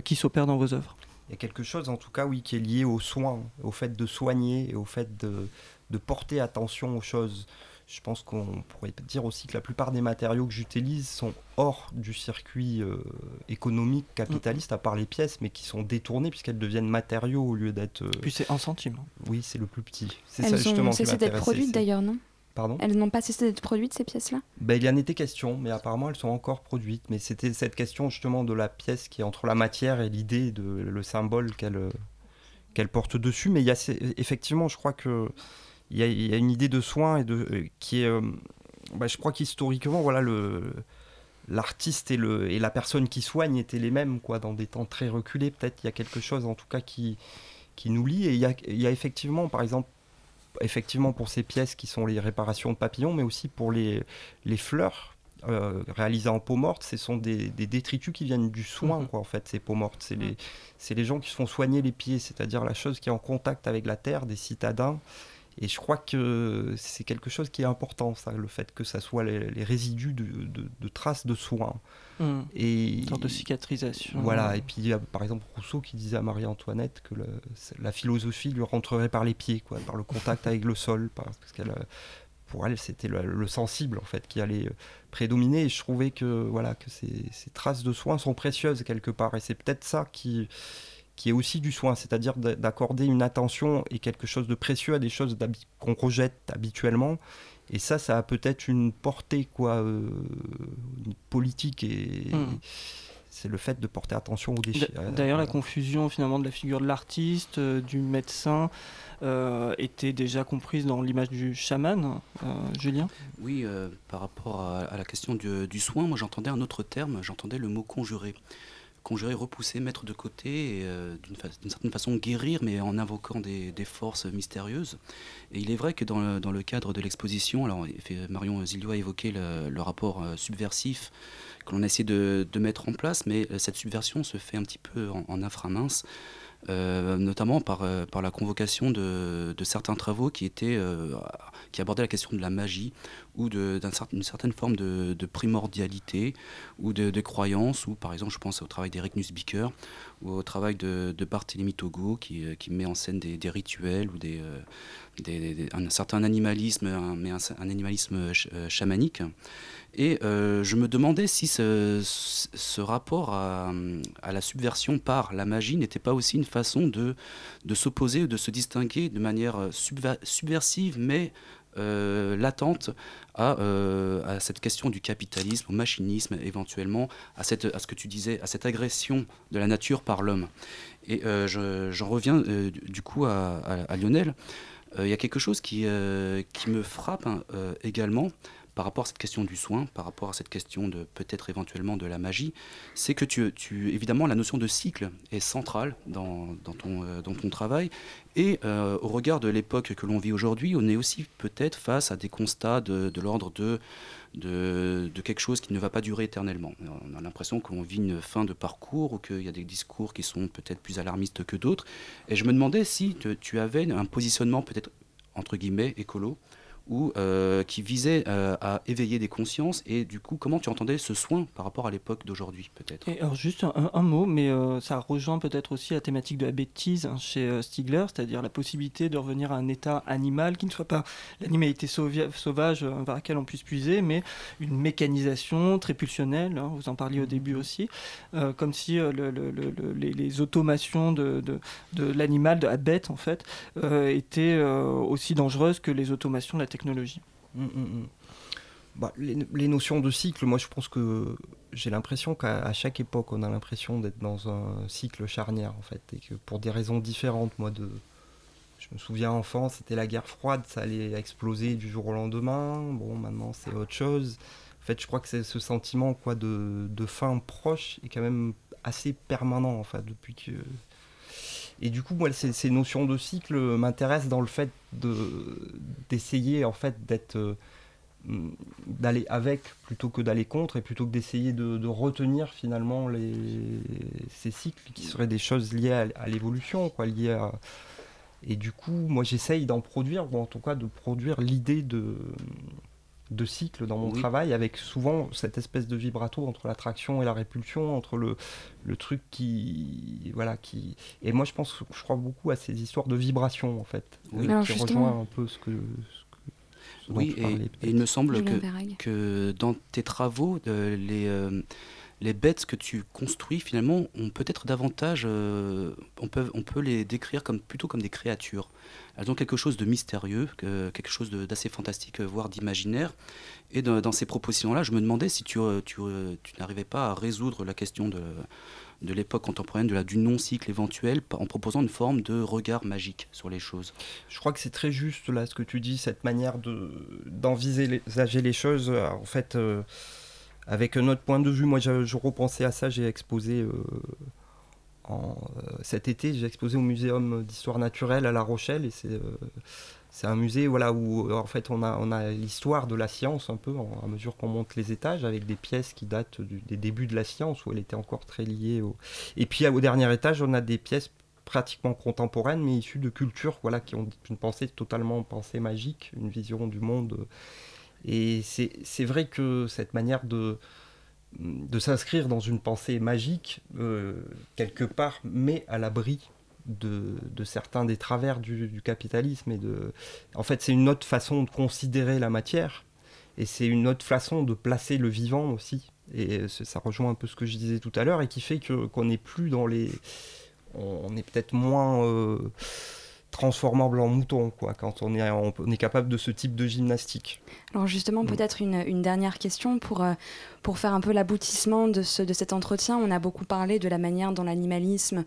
qui s'opère dans vos œuvres? Il y a quelque chose, en tout cas, oui, qui est lié aux soins, au fait de soigner et au fait de porter attention aux choses. Je pense qu'on pourrait dire aussi que la plupart des matériaux que j'utilise sont hors du circuit euh, économique capitaliste, à part les pièces, mais qui sont détournées puisqu'elles deviennent matériaux au lieu d'être. euh, Puis c'est un centime. Oui, c'est le plus petit. C'est Elles ça justement ont cessé d'être produites d'ailleurs, non? Pardon? Elles n'ont pas cessé d'être produites, ces pièces-là? Ben, il en était question, mais apparemment elles sont encore produites. Mais c'était cette question justement de la pièce qui est entre la matière et l'idée, de le symbole qu'elle euh, qu'elle porte dessus. Mais il y a effectivement, je crois que il y, a, il y a une idée de soin et de euh, qui est, euh, ben, je crois qu'historiquement, voilà le l'artiste et, le, et la personne qui soigne étaient les mêmes quoi dans des temps très reculés peut-être il y a quelque chose en tout cas qui qui nous lie et il y a, il y a effectivement par exemple effectivement pour ces pièces qui sont les réparations de papillons, mais aussi pour les, les fleurs euh, réalisées en peau morte, ce sont des, des détritus qui viennent du soin, Mhm. quoi, en fait, ces peaux mortes. C'est les, c'est les gens qui se font soigner les pieds, c'est-à-dire la chose qui est en contact avec la terre, des citadins. Et je crois que c'est quelque chose qui est important, ça, le fait que ça soit les, les résidus de, de- de traces de soins. Mm. Et Une sorte de cicatrisation. Voilà, et puis il y a par exemple Rousseau qui disait à Marie-Antoinette que le- la philosophie lui rentrerait par les pieds, quoi, par le contact avec le sol, par- parce qu'elle, pour elle, c'était le, le sensible en fait qui allait euh, prédominer. Et je trouvais que voilà que ces, ces traces de soins sont précieuses quelque part, et c'est peut-être ça qui qui est aussi du soin, c'est-à-dire d'a- d'accorder une attention et quelque chose de précieux à des choses qu'on rejette habituellement. Et ça, ça a peut-être une portée quoi, euh, une politique et Mm. c'est le fait de porter attention aux déchets. D'a- D'ailleurs, la confusion finalement de la figure de l'artiste, euh, du médecin, euh, était déjà comprise dans l'image du chaman, euh, Julien? Oui, euh, par rapport à, à la question du, du soin, moi j'entendais un autre terme, j'entendais le mot conjurer. Conjurer, repousser, mettre de côté, et euh, d'une certaine façon guérir, mais en invoquant des, forces mystérieuses. Et il est vrai que dans le, cadre de l'exposition, alors Marion Zilio a évoqué le, rapport euh, subversif que l'on a essayé de, de mettre en place, mais euh, cette subversion se fait un petit peu en, en inframince. Euh, notamment par, euh, par la convocation de, de certains travaux qui, étaient, euh, qui abordaient la question de la magie ou d'une certaine forme de, de primordialité ou de, de croyance, ou par exemple je pense au travail d'Eric Nussbiker ou au travail de, Barthélemy Togo qui, qui met en scène des, rituels ou des, des- un certain animalisme, mais un, animalisme ch- chamanique. Et euh, je me demandais si ce, rapport à, la subversion par la magie n'était pas aussi une façon de, s'opposer ou de se distinguer de manière euh, subversive, mais euh, latente à, cette question du capitalisme, au machinisme éventuellement, à, ce que tu disais, à cette agression de la nature par l'homme. Et je- j'en reviens du- coup à, Lionel. Il y a quelque chose qui, me frappe hein, également par rapport à cette question du soin, par rapport à cette question de peut-être éventuellement de la magie, c'est que tu, évidemment la notion de cycle est centrale dans, euh, ton travail et euh, au regard de l'époque que l'on vit aujourd'hui, on est aussi peut-être face à des constats de, l'ordre de, quelque chose qui ne va pas durer éternellement. On a l'impression qu'on vit une fin de parcours ou qu'il y a des discours qui sont peut-être plus alarmistes que d'autres. Et je me demandais si tu avais un positionnement peut-être entre guillemets écolo ou euh, qui visait euh, à éveiller des consciences et du coup comment tu entendais ce soin par rapport à l'époque d'aujourd'hui peut-être? Alors juste un, un mot, mais euh, ça rejoint peut-être aussi la thématique de la bêtise hein, chez Stigler, c'est-à-dire la possibilité de revenir à un état animal qui ne soit pas l'animalité sauvage vers laquelle on puisse puiser, mais une mécanisation très pulsionnelle, hein, vous en parliez au début aussi, comme si le- le- le- le- les, les automations de, de, de l'animal, de la bête en fait, étaient aussi dangereuses que les automations de la technologie. Mm, mm, mm. Bah, les, notions de cycle, moi je pense que j'ai l'impression qu'à chaque époque on a l'impression d'être dans un cycle charnière en fait et que pour des raisons différentes, moi de, je me souviens enfant c'était la guerre froide, ça allait exploser du jour au lendemain, bon maintenant c'est autre chose. En fait je crois que c'est ce sentiment quoi de, fin proche est quand même assez permanent en fait depuis que et du coup, moi, ces, notions de cycle m'intéressent dans le fait de d'essayer en fait d'être euh, d'aller avec plutôt que d'aller contre et plutôt que d'essayer de, de retenir finalement les, ces cycles qui seraient des choses liées à, à l'évolution, quoi, liées à et du coup, moi, j'essaye d'en produire ou en tout cas de produire l'idée de de cycle dans mon Oui. travail avec souvent cette espèce de vibrato entre l'attraction et la répulsion entre le, le truc qui voilà qui et moi je pense je crois beaucoup à ces histoires de vibration en fait Oui. euh, Alors, qui justement- rejoint un peu ce que, ce que- ce dont Oui, et, parlais, et peut-être. il me semble que, dans tes travaux, les, euh, les bêtes que tu construis, finalement, ont peut-être davantage. euh, on, peut, les décrire comme, plutôt comme des créatures. Elles ont quelque chose de mystérieux, que- quelque chose d'assez fantastique, euh, voire d'imaginaire. Et dans, ces propositions-là, je me demandais si tu, euh, tu, n'arrivais pas à résoudre la question de, de l'époque contemporaine, de la, du non-cycle éventuel, en proposant une forme de regard magique sur les choses. Je crois que c'est très juste là ce que tu dis, cette manière de d'envisager les choses. En fait, avec notre point de vue, moi je, repensais à ça, j'ai exposé euh, euh, cet été, j'ai exposé au Muséum d'histoire naturelle à La Rochelle et c'est euh, un musée où en fait on a, l'histoire de la science un peu en- à mesure qu'on monte les étages avec des pièces qui datent des débuts de la science où elle était encore très liée. Et puis au dernier étage on a des pièces pratiquement contemporaines mais issues de cultures voilà, qui ont une pensée totalement pensée magique, une vision du monde. Et c'est vrai que cette manière de, de s'inscrire dans une pensée magique, euh, quelque part, met à l'abri de, de certains des travers du, capitalisme. Et de... En fait, c'est une autre façon de considérer la matière, et c'est une autre façon de placer le vivant aussi. Et ça rejoint un peu ce que je disais tout à l'heure, et qui fait que qu'on n'est plus dans les... On est peut-être moins... euh, transformable en mouton, quoi, quand on est, on, on est capable de ce type de gymnastique. Alors justement, Mm. peut-être une, une dernière question pour, euh, pour faire un peu l'aboutissement de, ce, de cet entretien. On a beaucoup parlé de la manière dont l'animalisme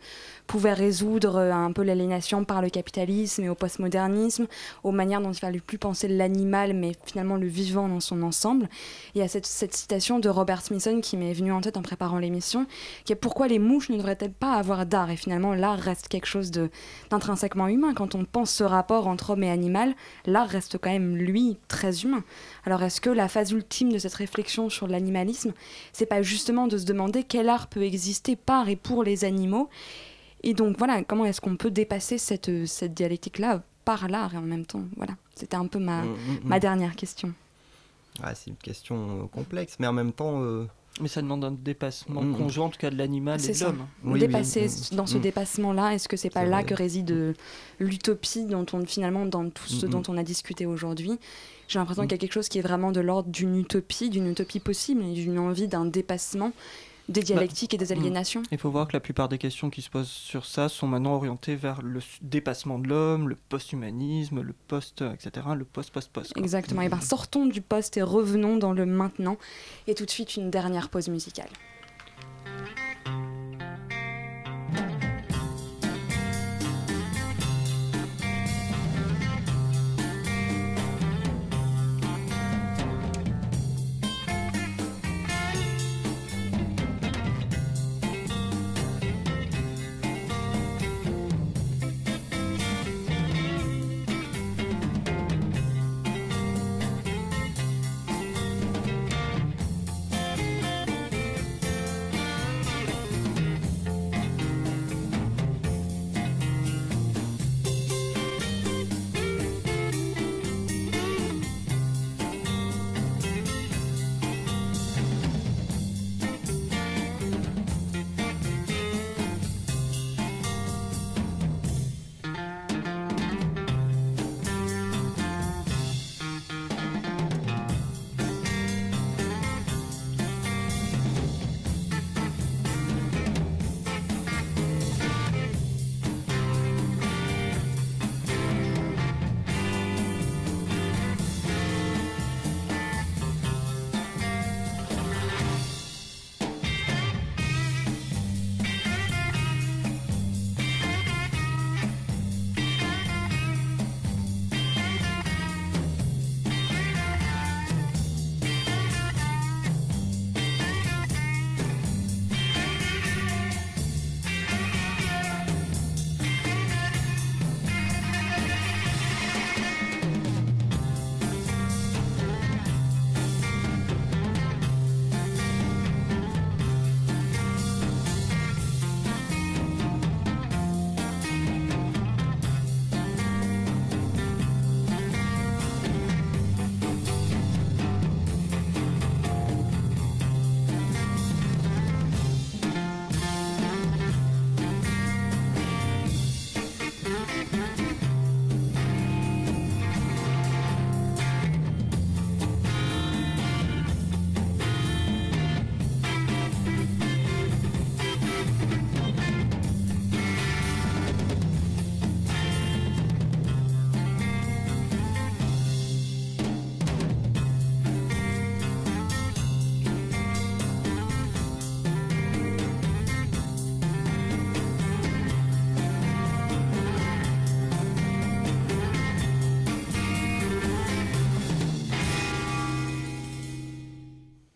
pouvait résoudre euh, un peu l'aliénation par le capitalisme et au postmodernisme, aux manières dont il fallait plus penser l'animal, mais finalement le vivant dans son ensemble. Il y a cette, cette citation de Robert Smithson qui m'est venue en tête en préparant l'émission, qui est pourquoi les mouches ne devraient-elles pas avoir d'art? Et finalement, l'art reste quelque chose d'intrinsèquement humain. Quand on pense ce rapport entre homme et animal, l'art reste quand même, lui, très humain. Alors est-ce que la phase ultime de cette réflexion sur l'animalisme, c'est pas justement de se demander quel art peut exister par et pour les animaux? Et donc voilà, comment est-ce qu'on peut dépasser cette, cette dialectique-là par l'art et en même temps? Voilà, c'était un peu ma, Mm, mm, mm. ma dernière question. Ah, c'est une question euh, complexe, mais en même temps. euh, Mais ça demande un dépassement Mm. conjoint, en tout cas de l'animal et de l'homme. Oui, Dépasser oui. dans ce Mm. dépassement-là, est-ce que c'est pas là vrai. que réside euh, l'utopie dont on finalement dans tout ce Mm, dont mm. on a discuté aujourd'hui? J'ai l'impression Mm. qu'il y a quelque chose qui est vraiment de l'ordre d'une utopie, d'une utopie possible, et d'une envie d'un dépassement des dialectiques et des aliénations. Il faut voir que la plupart des questions qui se posent sur ça sont maintenant orientées vers le dépassement de l'homme, le post-humanisme, le post, euh, etc., le post-post-post. Exactement. Et ben sortons du poste et revenons dans le maintenant. Et tout de suite une dernière pause musicale.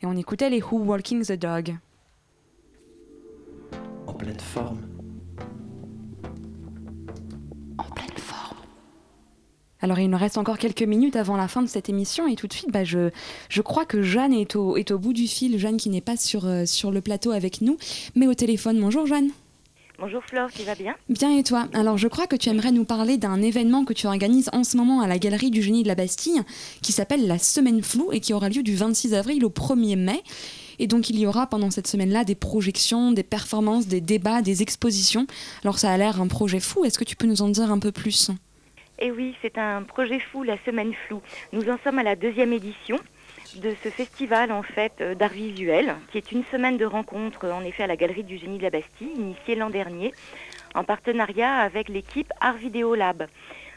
Et on écoutait les Who Walking the Dog. En pleine forme. Alors il nous reste encore quelques minutes avant la fin de cette émission et tout de suite, bah, je, je crois que Jeanne est au, est au bout du fil, Jeanne qui n'est pas sur, euh, sur le plateau avec nous, mais au téléphone. Bonjour Jeanne. Bonjour Flore, tu vas bien Bien et toi? Alors je crois que tu aimerais nous parler d'un événement que tu organises en ce moment à la Galerie du Génie de la Bastille qui s'appelle la Semaine Floue et qui aura lieu du 26 avril au 1er mai. Et donc il y aura pendant cette semaine-là des projections, des performances, des débats, des expositions. Alors ça a l'air un projet fou, est-ce que tu peux nous en dire un peu plus? Eh oui, c'est un projet fou, la Semaine Floue. Nous en sommes à la deuxième édition de ce festival en fait euh, d'art visuel, qui est une semaine de rencontres en effet à la Galerie du Génie de la Bastille, initiée l'an dernier, en partenariat avec l'équipe Art Vidéo Lab.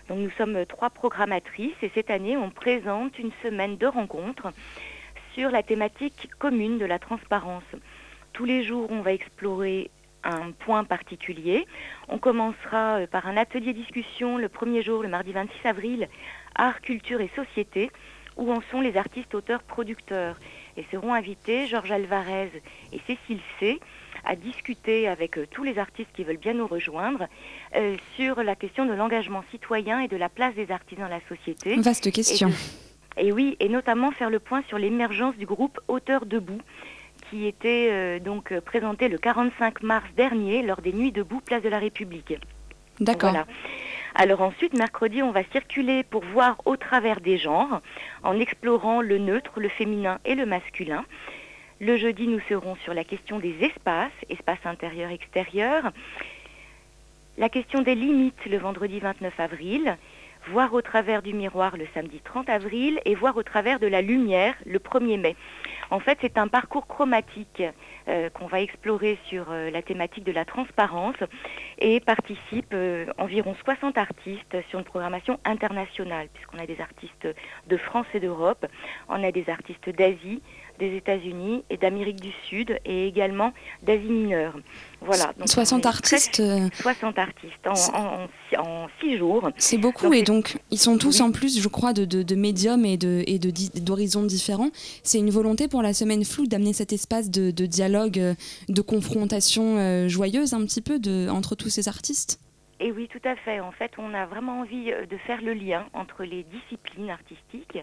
Donc nous sommes trois programmatrices et cette année on présente une semaine de rencontres sur la thématique commune de la transparence. Tous les jours on va explorer un point particulier. On commencera euh, par un atelier discussion le premier jour, le mardi 26 avril, Art, Culture et Société, où en sont les artistes auteurs producteurs. Et seront invités Georges Alvarez et Cécile C à discuter avec euh, tous les artistes qui veulent bien nous rejoindre euh, sur la question de l'engagement citoyen et de la place des artistes dans la société. Vaste question. Et, de- et oui, et notamment faire le point sur l'émergence du groupe Auteurs Debout, qui était euh, donc présenté le 45 mars dernier lors des Nuits debout, place de la République. D'accord. Voilà. Alors ensuite, mercredi, on va circuler pour voir au travers des genres, en explorant le neutre, le féminin et le masculin. Le jeudi, nous serons sur la question des espaces, espaces intérieurs, extérieurs. La question des limites le vendredi 29 avril. Voir au travers du miroir le samedi 30 avril et voir au travers de la lumière le 1er mai. En fait, c'est un parcours chromatique euh, qu'on va explorer sur euh, la thématique de la transparence et participent euh, environ 60 artistes sur une programmation internationale, puisqu'on a des artistes de France et d'Europe, on a des artistes d'Asie, des États-Unis et d'Amérique du Sud et également d'Asie mineure. Voilà. donc 60 on est artistes, presque euh, 60 artistes en, en, en six- en six jours. C'est beaucoup Donc, et donc ils sont tous en plus, je crois, de, de, de médiums et de et de di- d'horizons différents. C'est une volonté pour la semaine floue d'amener cet espace de, de dialogue, euh, de confrontation euh, joyeuse un petit peu de, entre tous ces artistes. Et oui, tout à fait. En fait, on a vraiment envie de faire le lien entre les disciplines artistiques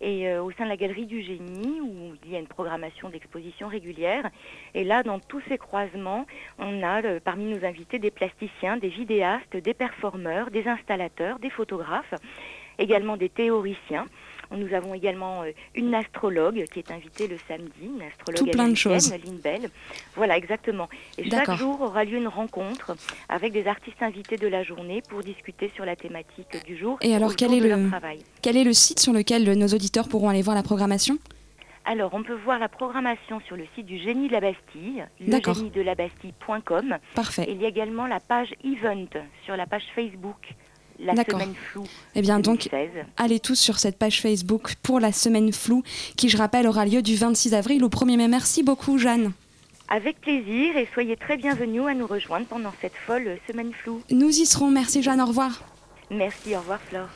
et euh, au sein de la Galerie du Génie, où il y a une programmation d'exposition régulière. Et là, dans tous ces croisements, on a parmi nos invités des plasticiens, des vidéastes, des performeurs, des installateurs, des photographes, également des théoriciens. Nous avons également euh, une astrologue qui est invitée le samedi, une astrologue Tout plein de choses. Lynn Bell. Voilà, exactement. Et chaque jour aura lieu une rencontre avec des artistes invités de la journée pour discuter sur la thématique du jour Et alors, quel est le travail. quel est le site sur lequel nos auditeurs pourront aller voir la programmation? Alors, on peut voir la programmation sur le site du Génie de la Bastille, legéniedelabastille.com. Parfait. Et il y a également la page Event sur la page Facebook, la D'accord. semaine floue. Eh bien donc 2016. allez tous sur cette page Facebook pour la semaine floue qui je rappelle aura lieu du 26 avril au 1er mai. Merci beaucoup Jeanne. Avec plaisir et soyez très bienvenus à nous rejoindre pendant cette folle semaine floue. Nous y serons. Merci Jeanne. Au revoir. Merci, au revoir Flore.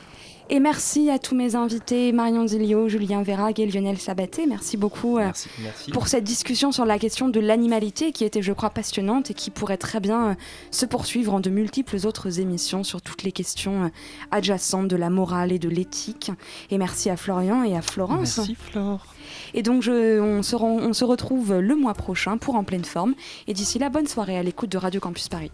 Et merci à tous mes invités, Marion Zilio, Julien Verrague et Lionel Sabaté. Merci beaucoup euh, Merci. pour cette discussion sur la question de l'animalité qui était, je crois, passionnante et qui pourrait très bien euh, se poursuivre en de multiples autres émissions sur toutes les questions euh, adjacentes de la morale et de l'éthique. Et merci à Florian et à Florence. Merci Flore. Et donc, je- on, se ren- on se retrouve le mois prochain pour En pleine forme. Et d'ici là, bonne soirée à l'écoute de Radio Campus Paris.